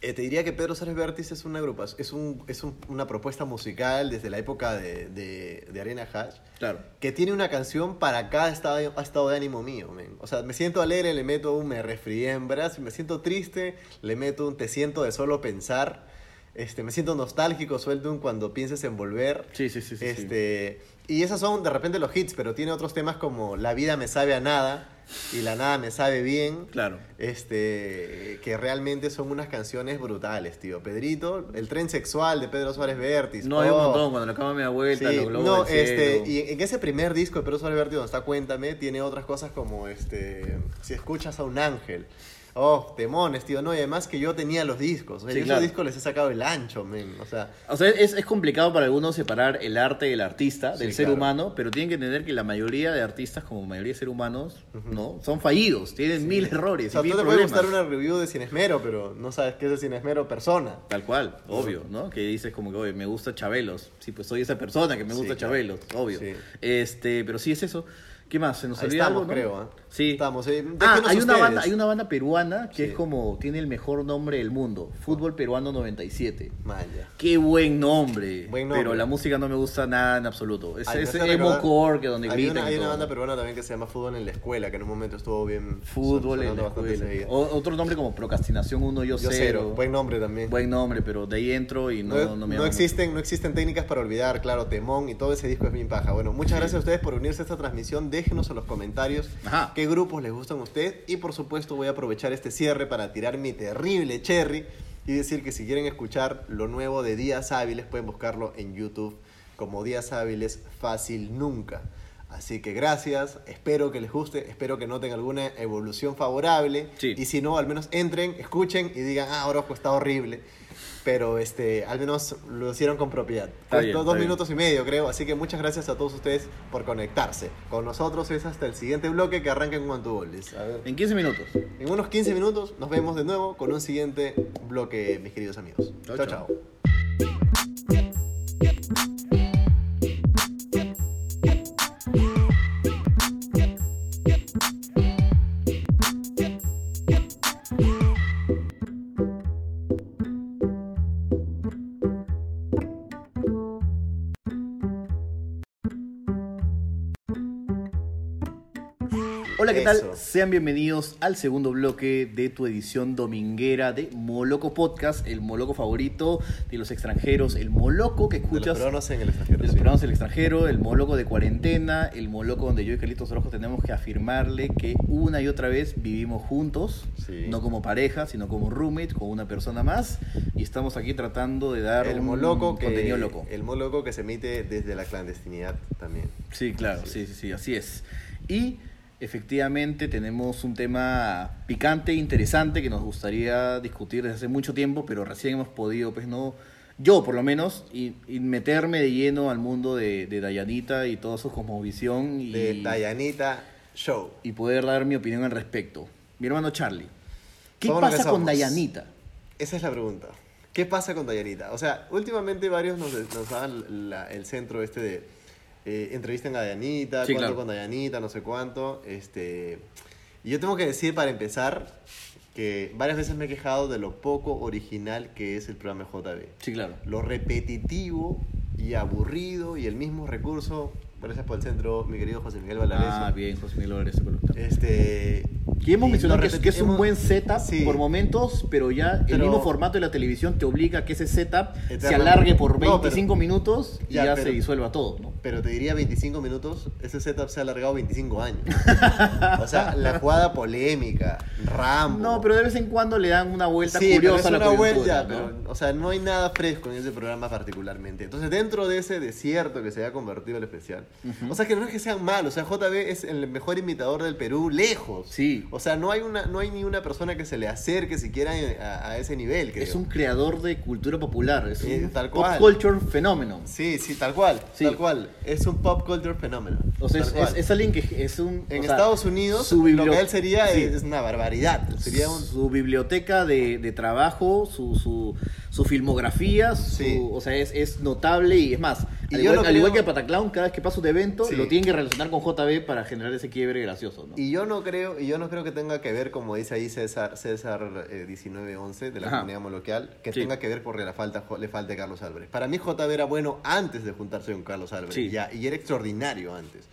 eh, te diría que Pedro Suárez Vértiz es una grupa, es, un, es un- una propuesta musical desde la época de, de, de Arena Hash, Claro. que tiene una canción para cada estado, estado de ánimo mío. men. O sea, me siento alegre, le meto un me resfrié en brazos, me siento triste, le meto un te siento de solo pensar. Este, me siento nostálgico, suelto un cuando pienses en volver. Sí, sí, sí. Este, Y esas son de repente los hits, pero tiene otros temas como La vida me sabe a nada y La nada me sabe bien. Claro. Este, que realmente son unas canciones brutales, tío. Pedrito, el tren sexual de Pedro Suárez Vértiz. No, hay un oh. montón. Cuando le acaba mi vuelta, Sí, los globos no, este, cielo. y en ese primer disco de Pedro Suárez Vértiz donde está Cuéntame, tiene otras cosas como este, si escuchas a un ángel. Oh, temones, tío, no, y además que yo tenía los discos, o sea, Sí, yo claro. esos discos les he sacado el ancho, men, o sea, O sea, es, es complicado para algunos separar el arte del artista, del Sí, ser claro. humano, pero tienen que entender que la mayoría de artistas, como mayoría de seres humanos, ¿no? Son fallidos, tienen mil errores o sea, y mil tú te puede gustar una review de Sin Esmero, pero no sabes qué es de Sin Esmero persona. Tal cual, obvio, ¿no? Que dices como que, oye, me gusta Chabelos. Sí, pues soy esa persona que me gusta claro. Chabelos, obvio. Este, pero sí es eso. ¿Qué más? ¿Se nos Ahí olvida estamos, algo, no? creo, ¿eh? Sí. Estamos, eh, Ah, hay una, banda, hay una banda peruana que Sí. es como, tiene el mejor nombre del mundo. Fútbol Peruano 97. Maya. Qué buen nombre. Buen nombre. Pero la música no me gusta nada en absoluto. Es, Ay, es emo core que donde hay gritan. Una, y hay una banda peruana también que se llama Fútbol en la Escuela, que en un momento estuvo bien. Fútbol en la bastante escuela. O- otro nombre como Procrastinación 1, Yo, Yo cero. cero. Buen nombre también. Buen nombre, pero de ahí entro y no, No, no, me no mucho. existen, no existen técnicas para olvidar, claro, Temón y todo ese disco es bien paja. Bueno, muchas gracias a ustedes por unirse a esta transmisión. Déjenos en los comentarios Ajá. Qué grupos les gustan a usted. Y por supuesto voy a aprovechar este cierre para tirar mi terrible cherry y decir que si quieren escuchar lo nuevo de Días Hábiles pueden buscarlo en YouTube como Días Hábiles Fácil Nunca. Así que gracias, espero que les guste, espero que noten alguna evolución favorable. Sí. Y si no, al menos entren, escuchen y digan, ah, Orojo está horrible. Pero este, al menos lo hicieron con propiedad. Bien, dos bien. minutos y medio, creo. Así que muchas gracias a todos ustedes por conectarse. Con nosotros es hasta el siguiente bloque que arranca en cuanto. En 15 minutos. En unos 15 minutos nos vemos de nuevo con un siguiente bloque, mis queridos amigos. Chao, chao. ¿Qué Eso. tal? Sean bienvenidos al segundo bloque de tu edición dominguera de Moloco Podcast, el Moloco favorito de los extranjeros, el Moloco que De los escuchas peruanos en el extranjero. de los sí. peruanos del extranjero, el Moloco de cuarentena, el Moloco donde yo y Carlitos Rojo tenemos que afirmarle que una y otra vez vivimos juntos, Sí. no como pareja, sino como roommate, con una persona más, y estamos aquí tratando de dar El un moloco que, contenido loco. El moloco que se emite desde la clandestinidad también. Sí, claro, sí, sí, sí, así es. Y efectivamente tenemos un tema picante, interesante, que nos gustaría discutir desde hace mucho tiempo, pero recién hemos podido, pues no, yo por lo menos, y, y meterme de lleno al mundo de, de Dayanita y toda su cosmovisión y, De Dayanita Show. y poder dar mi opinión al respecto. Mi hermano Charlie, ¿qué Somos pasa con. Dayanita? Esa es la pregunta. ¿Qué pasa con Dayanita? O sea, últimamente varios nos, nos dan la- el centro este de eh, entrevisten a Dayanita, Sí, claro. con Dayanita, no sé cuánto. Este, y yo tengo que decir para empezar que varias veces me he quejado de lo poco original que es el programa JB. Sí, claro. Lo repetitivo y aburrido y el mismo recurso. Gracias por el centro, mi querido José Miguel Valareso. Ah, bien, José Miguel productor. Este, Que hemos y mencionado que que es un buen setup Sí. por momentos, pero ya el Pero- mismo formato de la televisión te obliga a que ese setup se alargue por No, pero- 25 minutos y Ya, ya, pero- se disuelva todo, ¿no? Pero te diría 25 minutos, ese setup se ha alargado 25 años. [LAUGHS] o sea, la jugada polémica, Rambo. No, pero de vez en cuando le dan una vuelta sí, pero es curiosa a la vuelta, ¿no? pero, o sea, no hay nada fresco en ese programa particularmente. Entonces, dentro de ese desierto que se ha convertido el especial, o sea, que no es que sean malos, o sea, JB es el mejor imitador del Perú lejos. Sí. O sea, no hay una no hay ni una persona que se le acerque siquiera a, a ese nivel, creo. Es un creador de cultura popular, es un tal pop culture fenómeno. Sí, sí, tal cual, Sí. tal cual. Es un pop culture fenómeno. O sea, es, alguien que es un... En sea, Estados Unidos, su lo que él sería Sí. es una barbaridad. Sería un... su biblioteca de, de trabajo, su, su, su filmografía, su- Sí. o sea, es, es notable y es más, Y al, igual, no al igual que Pataclown, cada vez que pasa un evento, Sí. lo tienen que relacionar con JB para generar ese quiebre gracioso, ¿no? Y yo no creo, y yo no creo que tenga que ver, como dice ahí César, César eh, 1911 de la Ajá. comunidad moloquial, que Sí. tenga que ver porque le falta, le falta Carlos Álvarez. Para mí JB era bueno antes de juntarse con Carlos Álvarez, ya, y era extraordinario antes.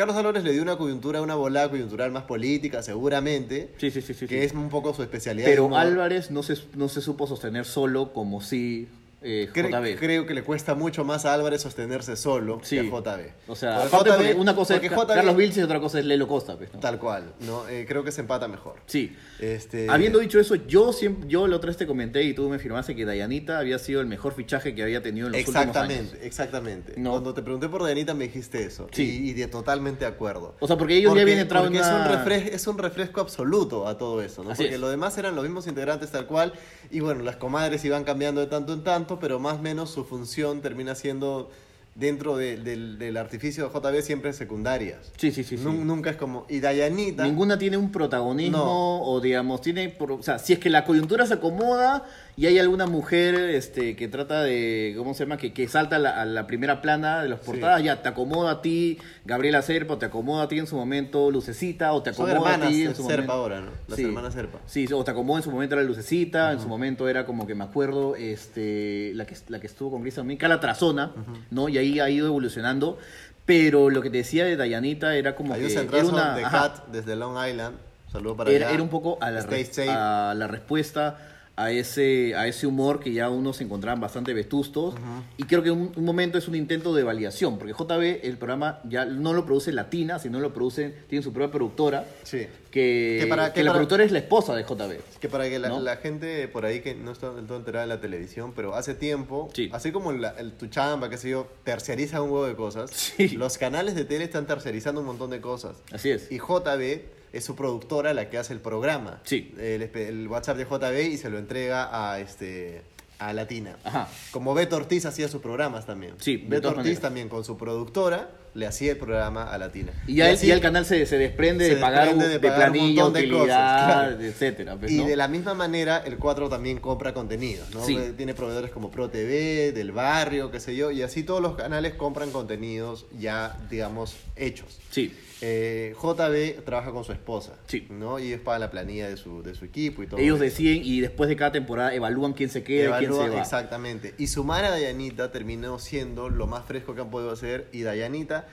Carlos Álvarez le dio una coyuntura, una volada coyuntural más política, seguramente, Sí, sí, sí, sí. que sí. es un poco su especialidad. Pero. Álvarez no se, no se supo sostener solo como si eh, Cre- JB. creo que le cuesta mucho más a Álvarez sostenerse solo Sí. que a JB. O sea, Porque aparte JB porque una cosa es porque JB Carlos Vilches y otra cosa es Lelo Costa, pues, ¿no? Tal cual, ¿no? Eh, creo que se empata mejor. Sí. Este, Habiendo dicho eso, yo siempre, yo la otra vez te comenté y tú me firmaste que Dayanita había sido el mejor fichaje que había tenido en los últimos años. Exactamente, exactamente. No. Cuando te pregunté por Dianita me dijiste eso. Sí. Y, y de totalmente de acuerdo. O sea, porque ellos ya habían entrado en porque es, un una- refres- es un refresco absoluto a todo eso, ¿no? Así porque es. lo demás eran los mismos integrantes tal cual. Y bueno, las comadres iban cambiando de tanto en tanto, pero más o menos su función termina siendo dentro de- del, del artificio de JB siempre secundarias. Sí, sí, sí. sí. Nun- Nunca es como. Y Dayanita. Ninguna tiene un protagonismo No. o digamos, tiene, o sea, si es que la coyuntura se acomoda y hay alguna mujer este, que trata de, ¿cómo se llama? Que, que salta a la, a la primera plana de las portadas, ya te acomoda a ti Gabriela Serpa, o te acomoda a ti en su momento Lucecita, o te Son acomoda a ti en su Serpa momento. ahora, ¿no? Las hermanas Serpa. Sí, o te acomoda en su momento era Lucecita, en su momento era como que me acuerdo, este, la que, la que estuvo con Cristian Cala Trazona, ¿no? Y ahí ha ido evolucionando. Pero lo que te decía de Dayanita era como Hay que era una, de Cat desde Long Island. Saludo para era, allá. era un poco a la, safe. a la respuesta a ese, a ese humor que ya unos se encontraban bastante vetustos. Y creo que un, un momento es un intento de validación, porque JB, el programa ya no lo produce Latina, sino lo produce, tiene su propia productora, Sí. que, Que para- que que la para- productora es la esposa de JB. Que para que la, ¿No? la gente por ahí que no está del todo enterada de la televisión, pero hace tiempo, Sí. así como la- el, tu chamba, qué sé yo, terciariza un huevo de cosas, Sí. los canales de tele están terciarizando un montón de cosas. Así es. Y JB es su productora la que hace el programa. Sí. El, el WhatsApp de JB y se lo entrega a este a Latina. Ajá. Como Beto Ortiz hacía sus programas también. Sí, de Beto Ortiz maneras. también con su productora le hacía el programa a Latina. Y ya, el, así- ya el canal se, se desprende se de pagar, desprende un- de de, pagar un planilla, montón de cosas, claro. etcétera. pues, Y ¿no? de la misma manera, el 4 también compra contenidos, ¿no? Sí. Eh, Tiene proveedores como Pro TV, del barrio, qué sé yo, y así todos los canales compran contenidos ya, digamos, hechos. Sí. Eh, JB trabaja con su esposa, Sí. ¿no? Y es para la planilla de su, de su equipo y todo. Ellos eso. deciden y después de cada temporada evalúan quién se queda y quién se va. Exactamente. Y sumar a Dayanita terminó siendo lo más fresco que han podido hacer. Y Dayanita,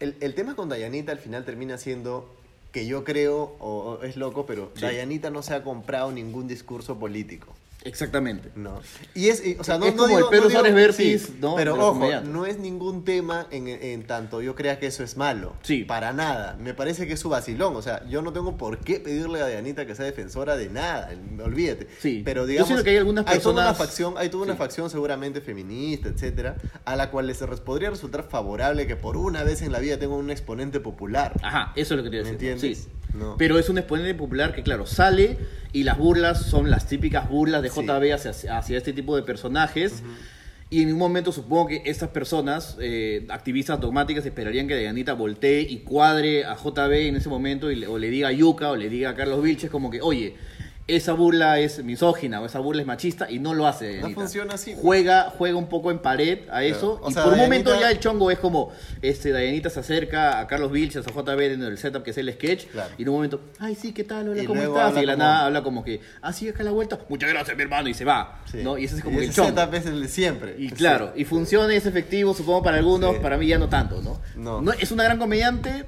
el, el tema con Dayanita al final termina siendo que yo creo, o o es loco, pero Sí. Dayanita no se ha comprado ningún discurso político. Exactamente. No. Y es, o sea, no, Es no como digo- el Pedro no digo- Suárez Vértiz, sí, ¿no? Pero ojo, comediantes. no es ningún tema en, en tanto yo crea que eso es malo. Sí. Para nada. Me parece que es su vacilón. O sea, yo no tengo por qué pedirle a Dianita que sea defensora de nada. Olvídate. Sí. Pero Yo digamos. siento que hay algunas toda una personas- facción, hay toda una Sí. facción seguramente feminista, etcétera, a la cual les podría resultar favorable que por una vez en la vida tenga un exponente popular. Ajá, eso es lo que te ¿Me decía. entiendes? Sí. No. Pero es un exponente popular que, claro, sale y las burlas son las típicas burlas de Sí. JB hacia, hacia este tipo de personajes. Y en un momento supongo que estas personas, eh, activistas dogmáticas, esperarían que Dayanita voltee y cuadre a JB en ese momento y le- o le diga a Yuka o le diga a Carlos Vilches como que, oye, esa burla es misógina o esa burla es machista y no lo hace. Dayanita. funciona así. Juega, juega un poco en pared a eso O y sea, por un momento ya el chongo es como, este, Dayanita se acerca a Carlos Vilches, a JB en el setup que es el sketch Claro. y en un momento, ay sí, ¿qué tal? Hola, Y ¿cómo estás? Y de la como- nada habla como que, ah sí, acá la vuelta, muchas gracias mi hermano y se va. Sí. ¿no? Y ese es como el ese chongo. setup es el de siempre. Y Sí. claro, y funciona y es efectivo, supongo para algunos, Sí. para mí ya no tanto, ¿no? No. ¿Es una gran comediante?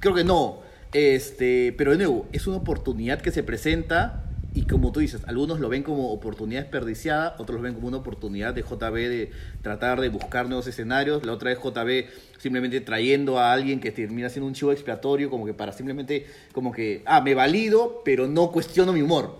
Creo que no. Este, pero de nuevo, es una oportunidad que se presenta y como tú dices, algunos lo ven como oportunidad desperdiciada, otros lo ven como una oportunidad de JB de tratar de buscar nuevos escenarios. La otra es JB simplemente trayendo a alguien que termina siendo un chivo expiatorio, como que para simplemente, como que, ah, me valido, pero no cuestiono mi humor.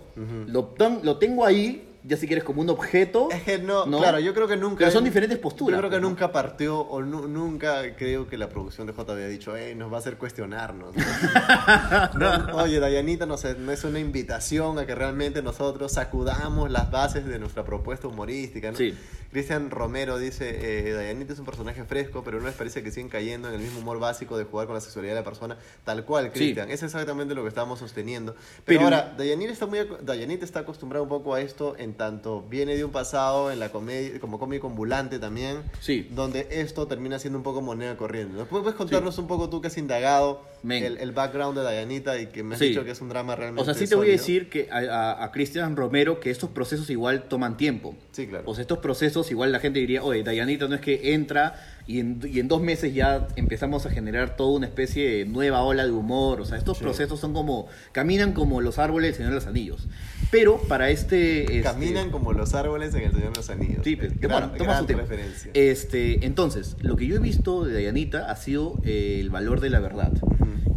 lo, tengo ahí, ya si quieres, como un objeto. Es que no, claro, yo creo que nunca. Pero son diferentes posturas. Yo creo que pues, ¿no? nunca partió o nu- nunca creo que la producción de J había dicho, eh, nos va a hacer cuestionarnos. ¿no? [LAUGHS] No, oye, Dayanita no, sé, no es una invitación a que realmente nosotros sacudamos las bases de nuestra propuesta humorística. ¿no? Sí. Cristian Romero dice, eh, Dayanita es un personaje fresco, pero no les parece que siguen cayendo en el mismo humor básico de jugar con la sexualidad de la persona. Tal cual, Cristian. Es exactamente lo que estamos sosteniendo. Pero, Pero- ahora, Dayanita está, muy, Dayanita está acostumbrada un poco a esto en tanto viene de un pasado en la comedia, como cómico ambulante también, Sí. donde esto termina siendo un poco moneda corriente. ¿Puedes contarnos un poco tú que has indagado. El, el background de Dayanita y que me has Sí. dicho que es un drama realmente O sea, sí te voy a decir que a, a- a Cristian Romero que estos procesos igual toman tiempo. Sí, claro. O sea, estos procesos igual la gente diría, oye, Dayanita no es que entra y en, y en dos meses ya empezamos a generar toda una especie de nueva ola de humor. O sea, estos Sí. procesos son como, caminan como los árboles del Señor de los Anillos. Pero para este... este- Caminan como los árboles en el Señor de los Anillos. Sí, pues, Gran- bueno, toma gran su referencia. Este, entonces, lo que yo he visto de Dayanita ha sido eh, el valor de la verdad.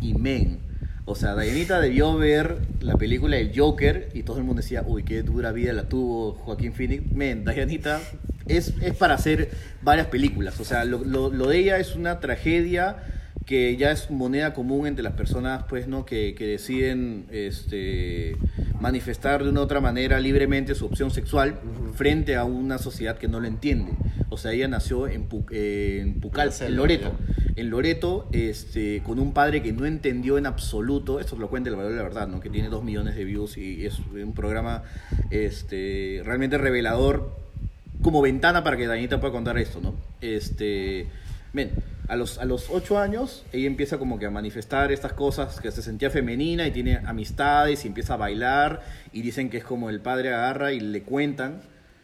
Y men. O sea, Dayanita debió ver la película del Joker y todo el mundo decía, uy, qué dura vida la tuvo Joaquín Phoenix. Men, Dayanita es, es para hacer varias películas. O sea, lo de ella es una tragedia que ya es moneda común entre las personas, pues, ¿no? Que, que deciden este, manifestar de una u otra manera libremente su opción sexual frente a una sociedad que no lo entiende. O sea, ella nació en, Pu- eh, en Pucal, En Loreto. En Loreto, este, con un padre que no entendió en absoluto, esto lo cuenta el valor de la verdad, ¿no? Que tiene dos millones de views y es un programa este, realmente revelador como ventana para que Dañita pueda contar esto, ¿no? Este, ven, a los, a los ocho años ella empieza como que a manifestar estas cosas, que se sentía femenina y tiene amistades y empieza a bailar y dicen que es como el padre agarra y le cuentan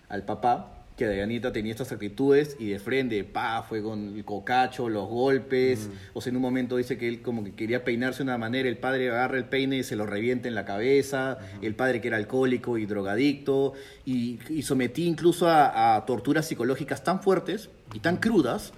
al papá que Dayanita tenía estas actitudes y de frente, pa, fue con el cocacho, los golpes, o sea, en un momento dice que él como que quería peinarse de una manera, el padre agarra el peine y se lo revienta en la cabeza, el padre que era alcohólico y drogadicto, y, y sometí incluso a, a torturas psicológicas tan fuertes y tan crudas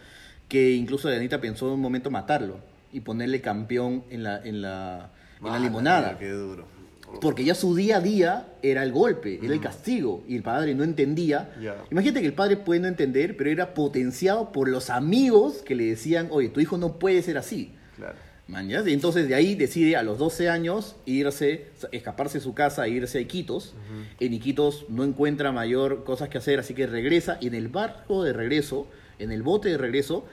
que incluso Dayanita pensó en un momento matarlo y ponerle campeón en la, en la, en la limonada. mira, Qué duro. Porque ya su día a día era el golpe, era el castigo, y el padre no entendía. Imagínate que el padre puede no entender, pero era potenciado por los amigos que le decían, oye, tu hijo no puede ser así. Claro. Man, ¿ya? Y entonces de ahí decide a los 12 años irse, escaparse de su casa e irse a Iquitos. En Iquitos no encuentra mayor cosas que hacer, así que regresa. Y en el barco de regreso, en el bote de regreso,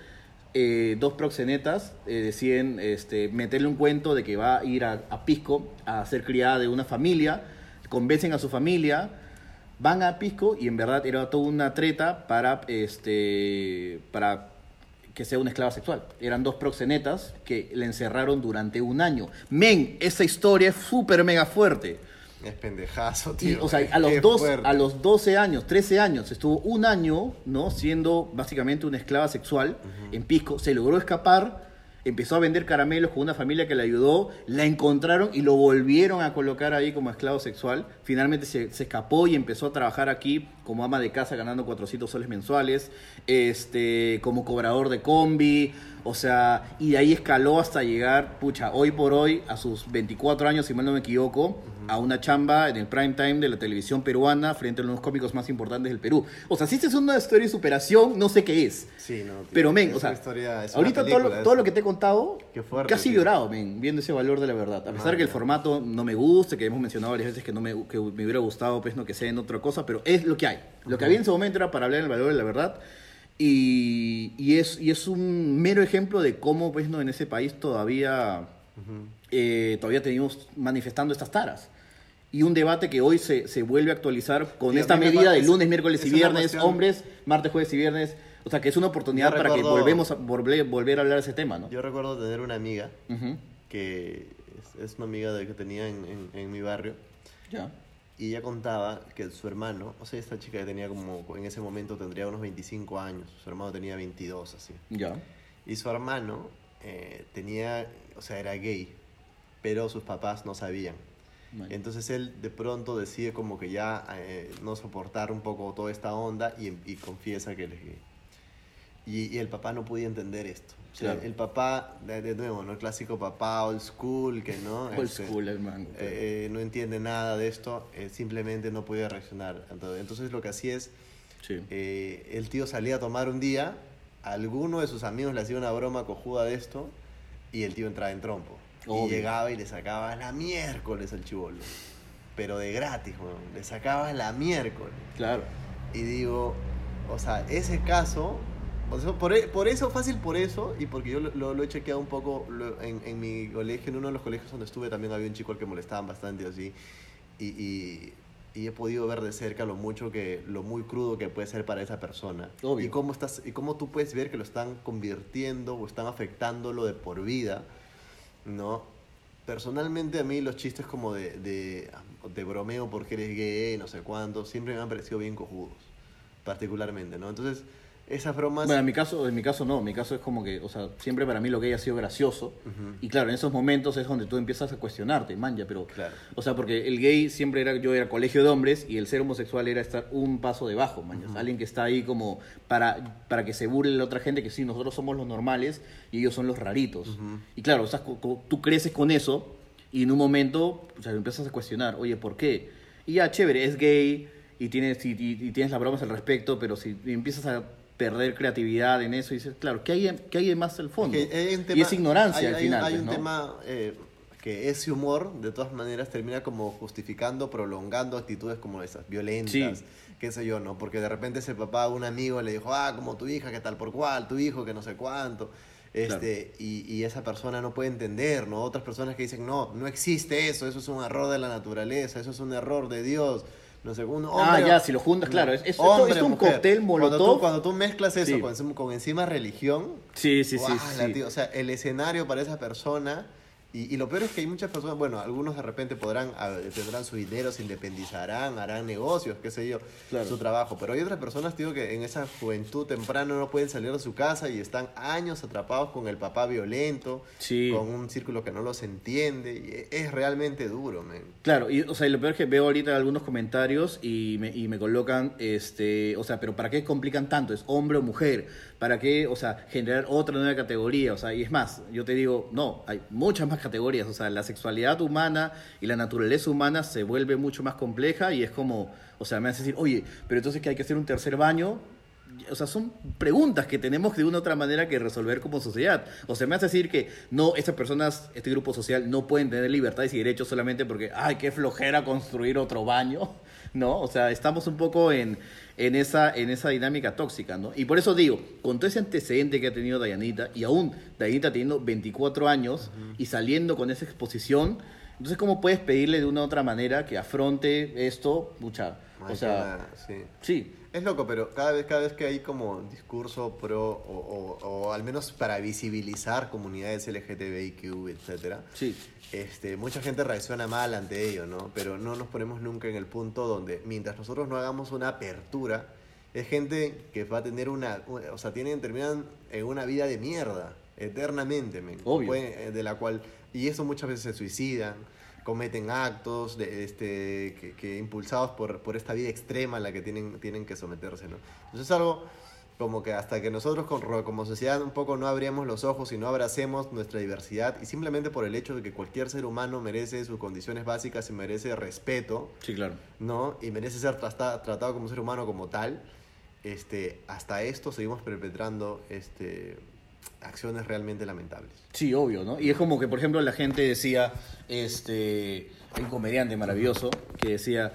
eh, dos proxenetas eh, deciden este, meterle un cuento de que va a ir a, Pisco a ser criada de una familia. Convencen a su familia, van a Pisco y en verdad era toda una treta para, este, para que sea una esclava sexual. Eran dos proxenetas que le encerraron durante un año. Men, esa historia es súper mega fuerte. Es pendejazo, Y, tío. o sea, a los, Qué dos, fuerte. a los 12 años, 13 años, estuvo un año, ¿no? Siendo básicamente una esclava sexual en Pisco. Se logró escapar empezó a vender caramelos con una familia que le ayudó, la encontraron y lo volvieron a colocar ahí como esclavo sexual. Finalmente se, se escapó y empezó a trabajar aquí como ama de casa ganando 400 soles mensuales, este, como cobrador de combi, o sea, y de ahí escaló hasta llegar, pucha, hoy por hoy, a sus 24 años, si mal no me equivoco, a una chamba en el prime time de la televisión peruana frente a uno de los cómicos más importantes del Perú. O sea, si esta es una historia de superación, no sé qué es. Sí, no. tío, Pero, men, o sea, historia- ahorita todo, lo, película, todo lo que te he contado, fuerte, casi tío. llorado, men, viendo ese valor de la verdad. A pesar de que el formato no me guste, que hemos mencionado varias veces que, no me, que me hubiera gustado, pues, no que sea en otra cosa, pero es lo que hay. Lo que había en ese momento era para hablar del valor de la verdad. Y, y es, y es un mero ejemplo de cómo, pues, no, en ese país todavía, eh, todavía tenemos manifestando estas taras. Y un debate que hoy se, se vuelve a actualizar con Sí, esta medida de lunes, miércoles y viernes, hombres, martes, jueves y viernes. O sea, que es una oportunidad Yo para que recuerdo- volvemos a, volver, volver a hablar de ese tema, ¿no? Yo recuerdo tener una amiga Ujú. que es, es una amiga de, que tenía en, en- en mi barrio Ya. y ella contaba que su hermano, o sea, esta chica que tenía como, en ese momento tendría unos 25 años, su hermano tenía 22, así. Ya. Y su hermano eh, tenía, o sea, era gay, pero sus papás no sabían. Vale. Entonces él de pronto decide como que ya eh, no soportar un poco toda esta onda y, y confiesa que él es gay. Y, y el papá no podía entender esto. O sea, Claro. el papá, de, nuevo, ¿no? El clásico papá old school que no... Old Este, school, hermano. eh, eh, no entiende nada de esto, eh, simplemente no podía reaccionar. Entonces, lo que hacía es, sí. el tío salía a tomar un día, alguno de sus amigos le hacía una broma cojuda de esto y el tío entraba en trompo. Obvio. Y llegaba y le sacaba la miércoles al chivolo. Pero de gratis, weón. Le sacaba la miércoles. Claro. Y digo, o sea, ese caso, por, e- por eso, fácil por eso, y porque yo lo, lo- lo he chequeado un poco lo- en, en mi colegio, en uno de los colegios donde estuve también había un chico al que molestaban bastante así, y, y- y he podido ver de cerca lo mucho que, lo muy crudo que puede ser para esa persona. Obvio. Y cómo, estás, y cómo tú puedes ver que lo están convirtiendo o están afectándolo de por vida, ¿no? Personalmente a mí los chistes como de, de, de bromeo porque eres gay, no sé cuánto, siempre me han parecido bien cojudos, particularmente, ¿no? Entonces, esas bromas... Bueno, en mi caso, en mi caso no, en mi caso es como que, o sea, siempre para mí lo que haya sido gracioso. Y claro, en esos momentos es donde tú empiezas a cuestionarte, manja, pero, Claro. o sea, porque el gay siempre era, yo era colegio de hombres y el ser homosexual era estar un paso debajo, manja. Alguien que está ahí como para, para que se burle la otra gente que sí, nosotros somos los normales y ellos son los raritos. Y claro, o sea, tú creces con eso y en un momento, o sea, empiezas a cuestionar, oye, ¿por qué? Y ya, chévere, es gay y tienes, y, y- y tienes las bromas al respecto, pero si empiezas a perder creatividad en eso y dices, claro, ¿qué hay, qué hay de más al fondo? Que hay un y es ignorancia hay- al hay- final. Hay un ¿no? tema eh, que ese humor, de todas maneras, termina como justificando, prolongando actitudes como esas, violentas, Sí. qué sé yo, ¿no? Porque de repente ese papá un amigo le dijo, ah, como tu hija, que tal por cual, tu hijo, que no sé cuánto. Este, y, y esa persona no puede entender, ¿no? Otras personas que dicen, no, no existe eso, eso es un error de la naturaleza, eso es un error de Dios. No sé, Ah, ya, si lo juntas, claro, es- es- esto- hombre, esto es un mujer. cóctel Cuando tú- molotov. Cuando tú, mezclas eso Sí. con, encima- con encima religión, Sí, sí, sí. Guala, sí. tío, O sea, el escenario para esa persona. Y, y lo peor es que hay muchas personas, bueno, algunos de repente podrán, tendrán su dinero, se independizarán, harán negocios, qué sé yo, Claro. su trabajo. Pero hay otras personas, tío, que en esa juventud temprano no pueden salir de su casa y están años atrapados con el papá violento, Sí. con un círculo que no los entiende. Y es realmente duro, men. Claro, y o sea, y lo peor es que veo ahorita algunos comentarios y me, y me colocan, este, o sea, pero ¿para qué complican tanto? ¿Es hombre o mujer? ¿Para qué, o sea, generar otra nueva categoría? O sea, y es más, yo te digo, no, hay muchas más categorías, o sea, la sexualidad humana y la naturaleza humana se vuelve mucho más compleja y es como, o sea, me hace decir, oye, pero entonces que hay que hacer un tercer baño, o sea, son preguntas que tenemos de una u otra manera que resolver como sociedad. O sea, me hace decir que no, estas personas, este grupo social, no pueden tener libertades y derechos solamente porque, ay, qué flojera construir otro baño, [LAUGHS] ¿no? O sea, estamos un poco en, en, esa, en esa dinámica tóxica, ¿no? Y por eso digo, con todo ese antecedente que ha tenido Dayanita, y aún Dayanita teniendo 24 años y saliendo con esa exposición, entonces, ¿cómo puedes pedirle de una u otra manera que afronte esto? Mucha, o sea, sí. sí, Es loco, pero cada vez, cada vez que hay como discurso pro o, o- o al menos para visibilizar comunidades LGTBIQ, etcétera, sí. este, mucha gente reacciona mal ante ello, ¿no? Pero no nos ponemos nunca en el punto donde, mientras nosotros no hagamos una apertura, es gente que va a tener una, o sea, tienen, terminan en una vida de mierda, eternamente, men. Obvio. Pueden, eh, de la cual, y eso muchas veces se suicidan, cometen actos de, este, que, que impulsados por, por esta vida extrema a la que tienen, tienen que someterse, ¿no? Entonces es algo como que hasta que nosotros como sociedad un poco no abrimos los ojos y no abracemos nuestra diversidad y simplemente por el hecho de que cualquier ser humano merece sus condiciones básicas y merece respeto, Sí, claro. ¿no? Y merece ser trata- tratado como un ser humano como tal, este, hasta esto seguimos perpetrando este, acciones realmente lamentables. Sí, obvio, ¿no? Y es como que, por ejemplo, la gente decía, este, un comediante maravilloso que decía,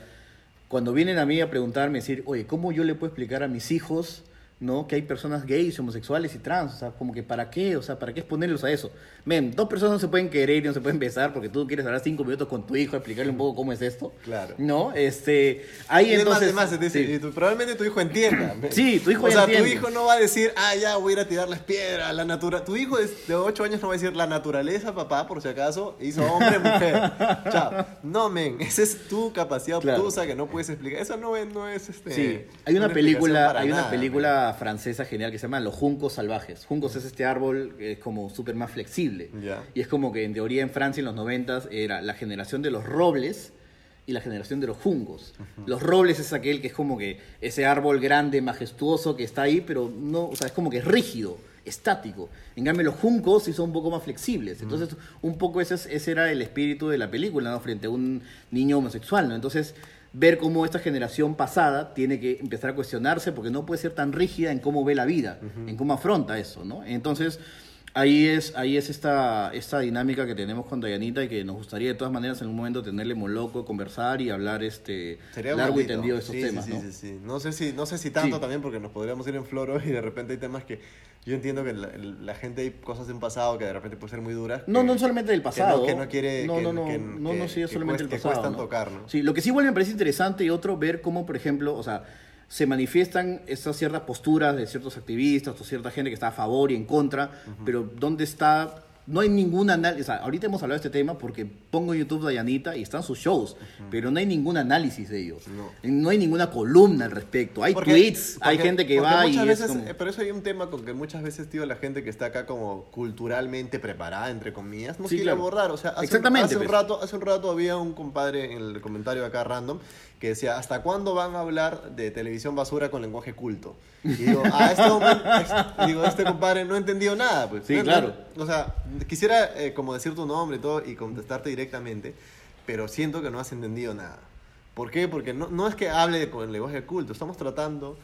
cuando vienen a mí a preguntarme, decir, oye, ¿cómo yo le puedo explicar a mis hijos, ¿no? Que hay personas gays, homosexuales y trans, o sea, como que ¿para qué? O sea, ¿para qué exponerlos a eso? Men, dos personas no se pueden querer y no se pueden besar porque tú quieres hablar cinco minutos con tu hijo, explicarle un poco cómo es esto. Claro. ¿No? Este, ahí Y es entonces... es más, te dice, sí. tu- probablemente tu hijo entienda. Sí, tu hijo O sea, tu hijo no va a decir, ah, ya voy a ir a tirarles piedra, la natura. Tu hijo de, de 8 años no va a decir, la naturaleza, papá, por si acaso, hizo hombre, [LAUGHS] mujer. Chao. No, men, esa es tu capacidad Claro. obtusa que no puedes explicar. Eso no es, no es este. Sí, hay una, explicación película, hay una nada, francesa genial que se llama Los Juncos Salvajes. Juncos es este árbol que es como súper más flexible. Y es como que en teoría en Francia en los 90 era la generación de los robles y la generación de los juncos. Los robles es aquel que es como que ese árbol grande, majestuoso que está ahí, pero no, o sea, es como que es rígido, estático. En cambio los juncos sí son un poco más flexibles. Entonces, un poco ese, es- ese era el espíritu de la película, ¿no? Frente a un niño homosexual, ¿no? Entonces, ver cómo esta generación pasada tiene que empezar a cuestionarse porque no puede ser tan rígida en cómo ve la vida, en cómo afronta eso, ¿no? Entonces, ahí es, ahí es esta, esta dinámica que tenemos con Dayanita y que nos gustaría de todas maneras en un momento tenerle moloco, conversar y hablar este Sería largo bonito. y tendido de estos Sí, temas, sí, ¿no? sí, sí, sí. No sé si, no sé si tanto también porque nos podríamos ir en floro [LAUGHS] y de repente hay temas que yo entiendo que la, la gente hay cosas de un pasado que de repente pueden ser muy duras. No, que- no solamente del que no- pasado. Que no, quiere. No, que, no, no, que- no, no, sí, solamente el cuest- que pasado. cuestan ¿no? tocar, ¿no? Sí, lo que sí igual me parece interesante y otro, ver cómo, por ejemplo, o sea, se manifiestan estas ciertas posturas de ciertos activistas o cierta gente que está a favor y en contra, pero ¿dónde está? No hay ningún análisis, o sea, ahorita hemos hablado de este tema porque pongo en YouTube Dayanita y están sus shows, pero no hay ningún análisis de ellos. No. hay ninguna columna al respecto. Hay Porque- tweets, hay gente que va y es veces, como- eh, Pero eso hay un tema con que muchas veces, tío, la gente que está acá como culturalmente preparada, entre comillas, no Sí, quiere claro. abordar. O sea, hace, Exactamente, hace un pues. rato, hace un rato había un compadre en el comentario acá random que decía, ¿hasta cuándo van a hablar de televisión basura con lenguaje culto? Y digo, a este es- [LAUGHS] digo, este compadre no entendió nada, pues. Sí, No- no- claro. o sea, quisiera eh, como decir tu nombre y todo y contestarte directamente, pero siento que no has entendido nada. ¿Por qué? Porque no, no es que hable con el lenguaje culto, estamos tratando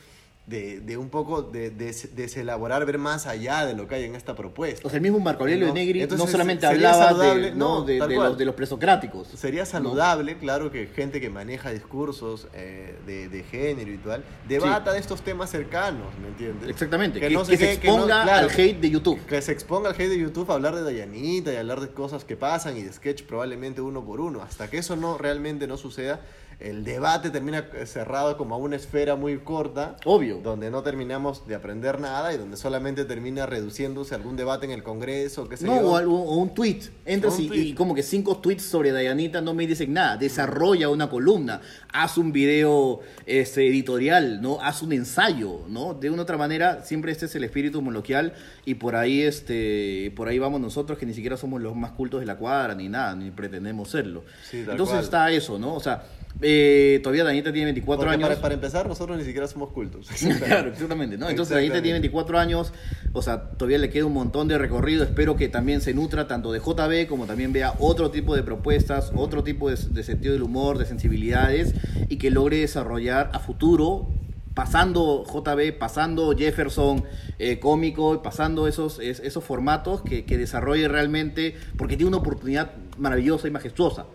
de, de un poco de, de, deselaborar, ver más allá de lo que hay en esta propuesta. O sea, el mismo Marco Aurelio No, Negri no solamente sería hablaba saludable- de, ¿no? de, de los, de los presocráticos. Sería saludable, claro, que gente que maneja discursos eh, de, de género y tal, debata de estos temas cercanos, ¿me entiendes? Exactamente, que, no que sé se que no- exponga claro, al hate de YouTube. que se exponga al hate de YouTube a hablar de Dayanita y hablar de cosas que pasan y de sketch probablemente uno por uno. Hasta que eso no realmente no suceda, el debate termina cerrado como a una esfera muy corta. Obvio. Donde no terminamos de aprender nada y donde solamente termina reduciéndose algún debate en el Congreso, qué sé No, yo. o, algo- o un tweet. Entras un y, tweet. y como que cinco tweets sobre Dayanita no me dicen nada. Desarrolla una columna, haz un video este, editorial, ¿no? Haz un ensayo, ¿no? De una u otra manera, siempre este es el espíritu moloquial y por ahí, este, por ahí vamos nosotros que ni siquiera somos los más cultos de la cuadra, ni nada, ni pretendemos serlo. Sí, Entonces cual. está eso, ¿no? O sea, eh, todavía Dayanita tiene 24 Porque años. Para, para empezar, nosotros ni siquiera somos cultos. [LAUGHS] Claro, exactamente, ¿no? Entonces ahorita tiene Exactamente. 24 años, o sea, todavía le queda un montón de recorrido. Espero que también se nutra tanto de JB como también vea otro tipo de propuestas, otro tipo de, de sentido del humor, de sensibilidades y que logre desarrollar a futuro. Pasando JB, pasando Jefferson eh, cómico, pasando esos, es- esos formatos que, que desarrolle realmente, porque tiene una oportunidad maravillosa y majestuosa.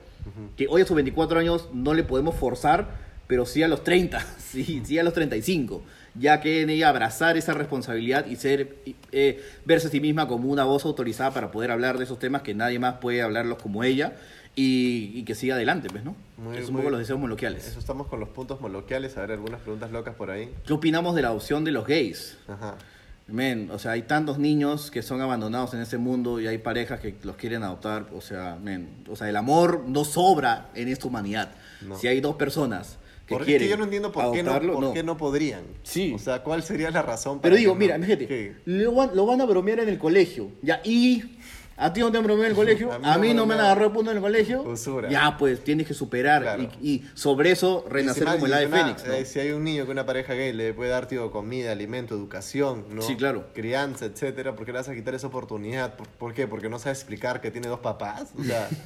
Que hoy a sus 24 años no le podemos forzar, pero sí a los 30, [LAUGHS] sí, sí a los 35, ya que en ella abrazar esa responsabilidad y ser, eh, verse a sí misma como una voz autorizada para poder hablar de esos temas que nadie más puede hablarlos como ella y, y que siga adelante, pues, ¿no? Muy- es un muy- poco los deseos moloquiales. Eso estamos con los puntos moloquiales. A ver, algunas preguntas locas por ahí. ¿Qué opinamos de la adopción de los gays? Ajá. Men, o sea, hay tantos niños que son abandonados en este mundo y hay parejas que los quieren adoptar. O sea, men, o sea, el amor no sobra en esta humanidad. No. Si hay dos personas que Porque es quieren que yo no entiendo por, qué no, por no. qué no podrían. Sí. O sea, ¿cuál sería la razón Pero digo, que mira, fíjate, lo van, lo van a bromear en el colegio. Ya, y a ti no te han en el colegio, [LAUGHS] A mí a no mí no me han agarrado punto en el colegio. Usura. Ya, pues tienes que superar Claro. y, y sobre eso renacer si como el ave fénix. ¿no? eh, si hay un niño que una pareja gay le puede dar tío, comida, alimento, educación, ¿no? Sí, claro. crianza, etcétera, ¿por qué le vas a quitar esa oportunidad? ¿Por, por qué? ¿Porque no sabe explicar que tiene dos papás? O sea, [LAUGHS]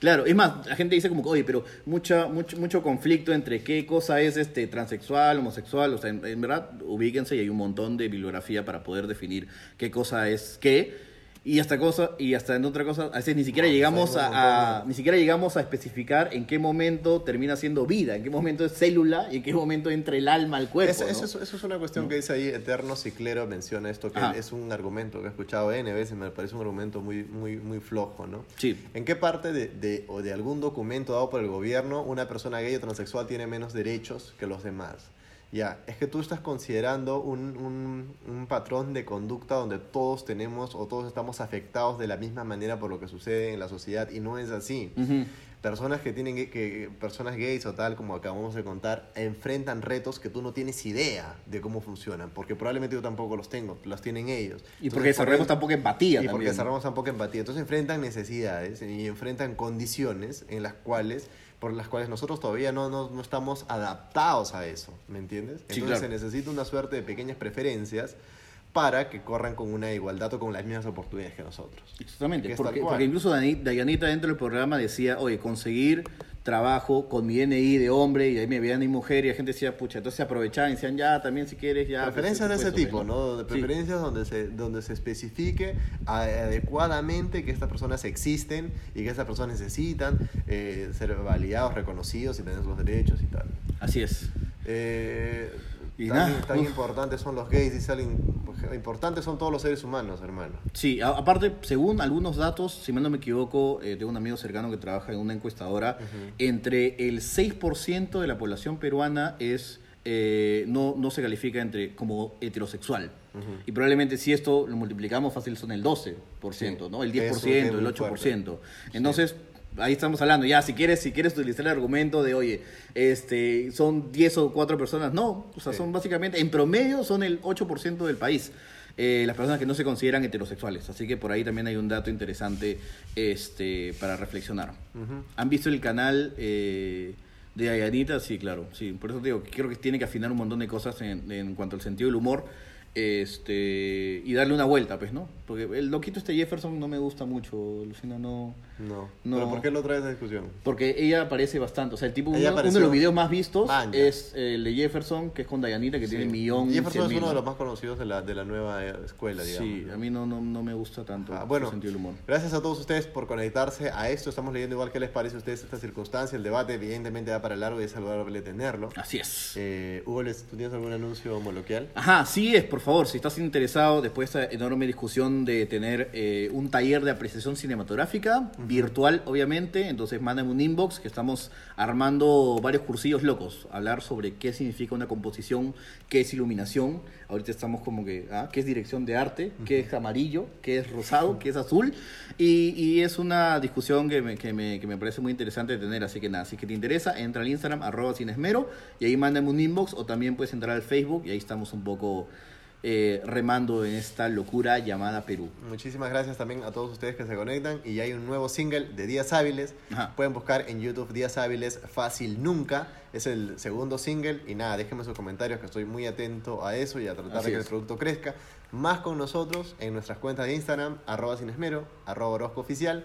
Claro, es más, la gente dice como que, oye, pero mucha, mucho, mucho conflicto entre qué cosa es este transexual, homosexual, o sea, en, en verdad, ubíquense y hay un montón de bibliografía para poder definir qué cosa es qué. Y hasta cosa, y hasta en otra cosa, a veces ni siquiera No, llegamos a, ni siquiera llegamos a especificar en qué momento termina siendo vida, en qué momento es célula y en qué momento entra el alma al cuerpo. Eso, ¿no? eso es, eso es una cuestión que dice ahí, Eterno Ciclero menciona esto, que Ajá. es un argumento que he escuchado N veces, me parece un argumento muy, muy, muy flojo, ¿no? Sí. ¿En qué parte de, de- o de algún documento dado por el gobierno una persona gay o transexual tiene menos derechos que los demás? Ya, es que tú estás considerando un, un- un patrón de conducta donde todos tenemos o todos estamos afectados de la misma manera por lo que sucede en la sociedad y no es así. Ujú. Personas que tienen que, que- personas gays o tal, como acabamos de contar, enfrentan retos que tú no tienes idea de cómo funcionan, porque probablemente yo tampoco los tengo, los tienen ellos. Y Entonces, porque desarrollamos por- tampoco empatía y porque también. desarrollamos tan poca empatía. Entonces enfrentan necesidades y enfrentan condiciones en las cuales, por las cuales nosotros todavía no, no, no estamos adaptados a eso, ¿me entiendes? Sí, Entonces claro. se necesita una suerte de pequeñas preferencias para que corran con una igualdad o con las mismas oportunidades que nosotros. Exactamente, porque, porque incluso Dayanita dentro del programa decía, oye, conseguir trabajo con mi DNI de hombre y ahí me veían de mujer y la gente decía, pucha, entonces se aprovechaban y decían, ya, también si quieres, ya. pues, preferencias de ese tipo, pues, ¿no? De Sí. preferencias donde se donde se especifique adecuadamente que estas personas existen y que estas personas necesitan eh, ser validados, reconocidos y tener sus derechos y tal. Así es. Eh, Y tan, nada, tan importantes son los gays, dice alguien. Importantes son todos los seres humanos, hermano. Sí, a- aparte, según algunos datos, si mal no me equivoco, eh, tengo un amigo cercano que trabaja en una encuestadora, entre el 6% de la población peruana es eh, no, no se califica entre como heterosexual. Y probablemente si esto lo multiplicamos fácil son el 12%, Sí, ¿no? El que es un 10%, tema el muy 8%. Entonces, ahí estamos hablando, ya, si quieres, si quieres utilizar el argumento de, oye, este, son 10 o 4 personas, no, o sea, Sí. son básicamente, en promedio son el 8% del país. eh, las personas que no se consideran heterosexuales. Así que por ahí también hay un dato interesante este, para reflexionar. ¿Han visto el canal eh, de Ayanita? Sí, claro. Sí, por eso te digo, creo que tiene que afinar un montón de cosas en, en cuanto al sentido del humor este y darle una vuelta, pues, ¿no? Porque el loquito este Jefferson no me gusta mucho, Lucina, no... No. No. ¿Pero por qué lo traes a discusión? Porque ella aparece bastante, o sea, el tipo, uno, uno de los videos más vistos es el de Jefferson, que es con Dayanita, que tiene un millón Jefferson es mil, uno de los más conocidos de la, de la nueva eh, escuela, digamos. Sí, a mí no, no, no me gusta tanto Ah, el bueno, sentido del humor. gracias a todos ustedes por conectarse a esto. Estamos leyendo igual qué les parece a ustedes esta circunstancia. El debate evidentemente va para largo y es saludable tenerlo. Así es. Eh, Hugo, ¿les- ¿tú tienes algún anuncio moloquial? Ajá, sí es, por favor, si estás interesado después de esta enorme discusión de tener eh, un taller de apreciación cinematográfica, virtual obviamente, entonces mándame un inbox que estamos armando varios cursillos locos, hablar sobre qué significa una composición, qué es iluminación, ahorita estamos como que, ah, qué es dirección de arte, qué es amarillo, qué es rosado, qué es azul, y, y es una discusión que me, que, me, que me parece muy interesante de tener, así que nada, si que te interesa, entra al Instagram, arroba sin esmero, y ahí mándame un inbox, o también puedes entrar al Facebook, y ahí estamos un poco eh, remando en esta locura llamada Perú. Muchísimas gracias también a todos ustedes que se conectan. Y ya hay un nuevo single de Días Hábiles. Ajá. Pueden buscar en YouTube Días Hábiles Fácil Nunca. Es el segundo single. Y nada, déjenme sus comentarios que estoy muy atento a eso y a tratar Así de que es. el producto crezca. Más con nosotros en nuestras cuentas de Instagram, arroba sin esmero, arroba Orozco Oficial.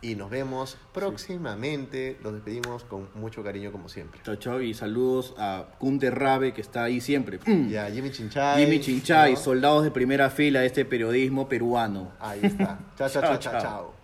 Y nos vemos próximamente. Los despedimos con mucho cariño como siempre. Chao, chao, y saludos a Kunte Rabe, que está ahí siempre. Y a Jimmy Chinchay. Jimmy Chinchay, ¿no? soldados de primera fila de este periodismo peruano. Ahí está. Chao, chao, chao. chao. chao.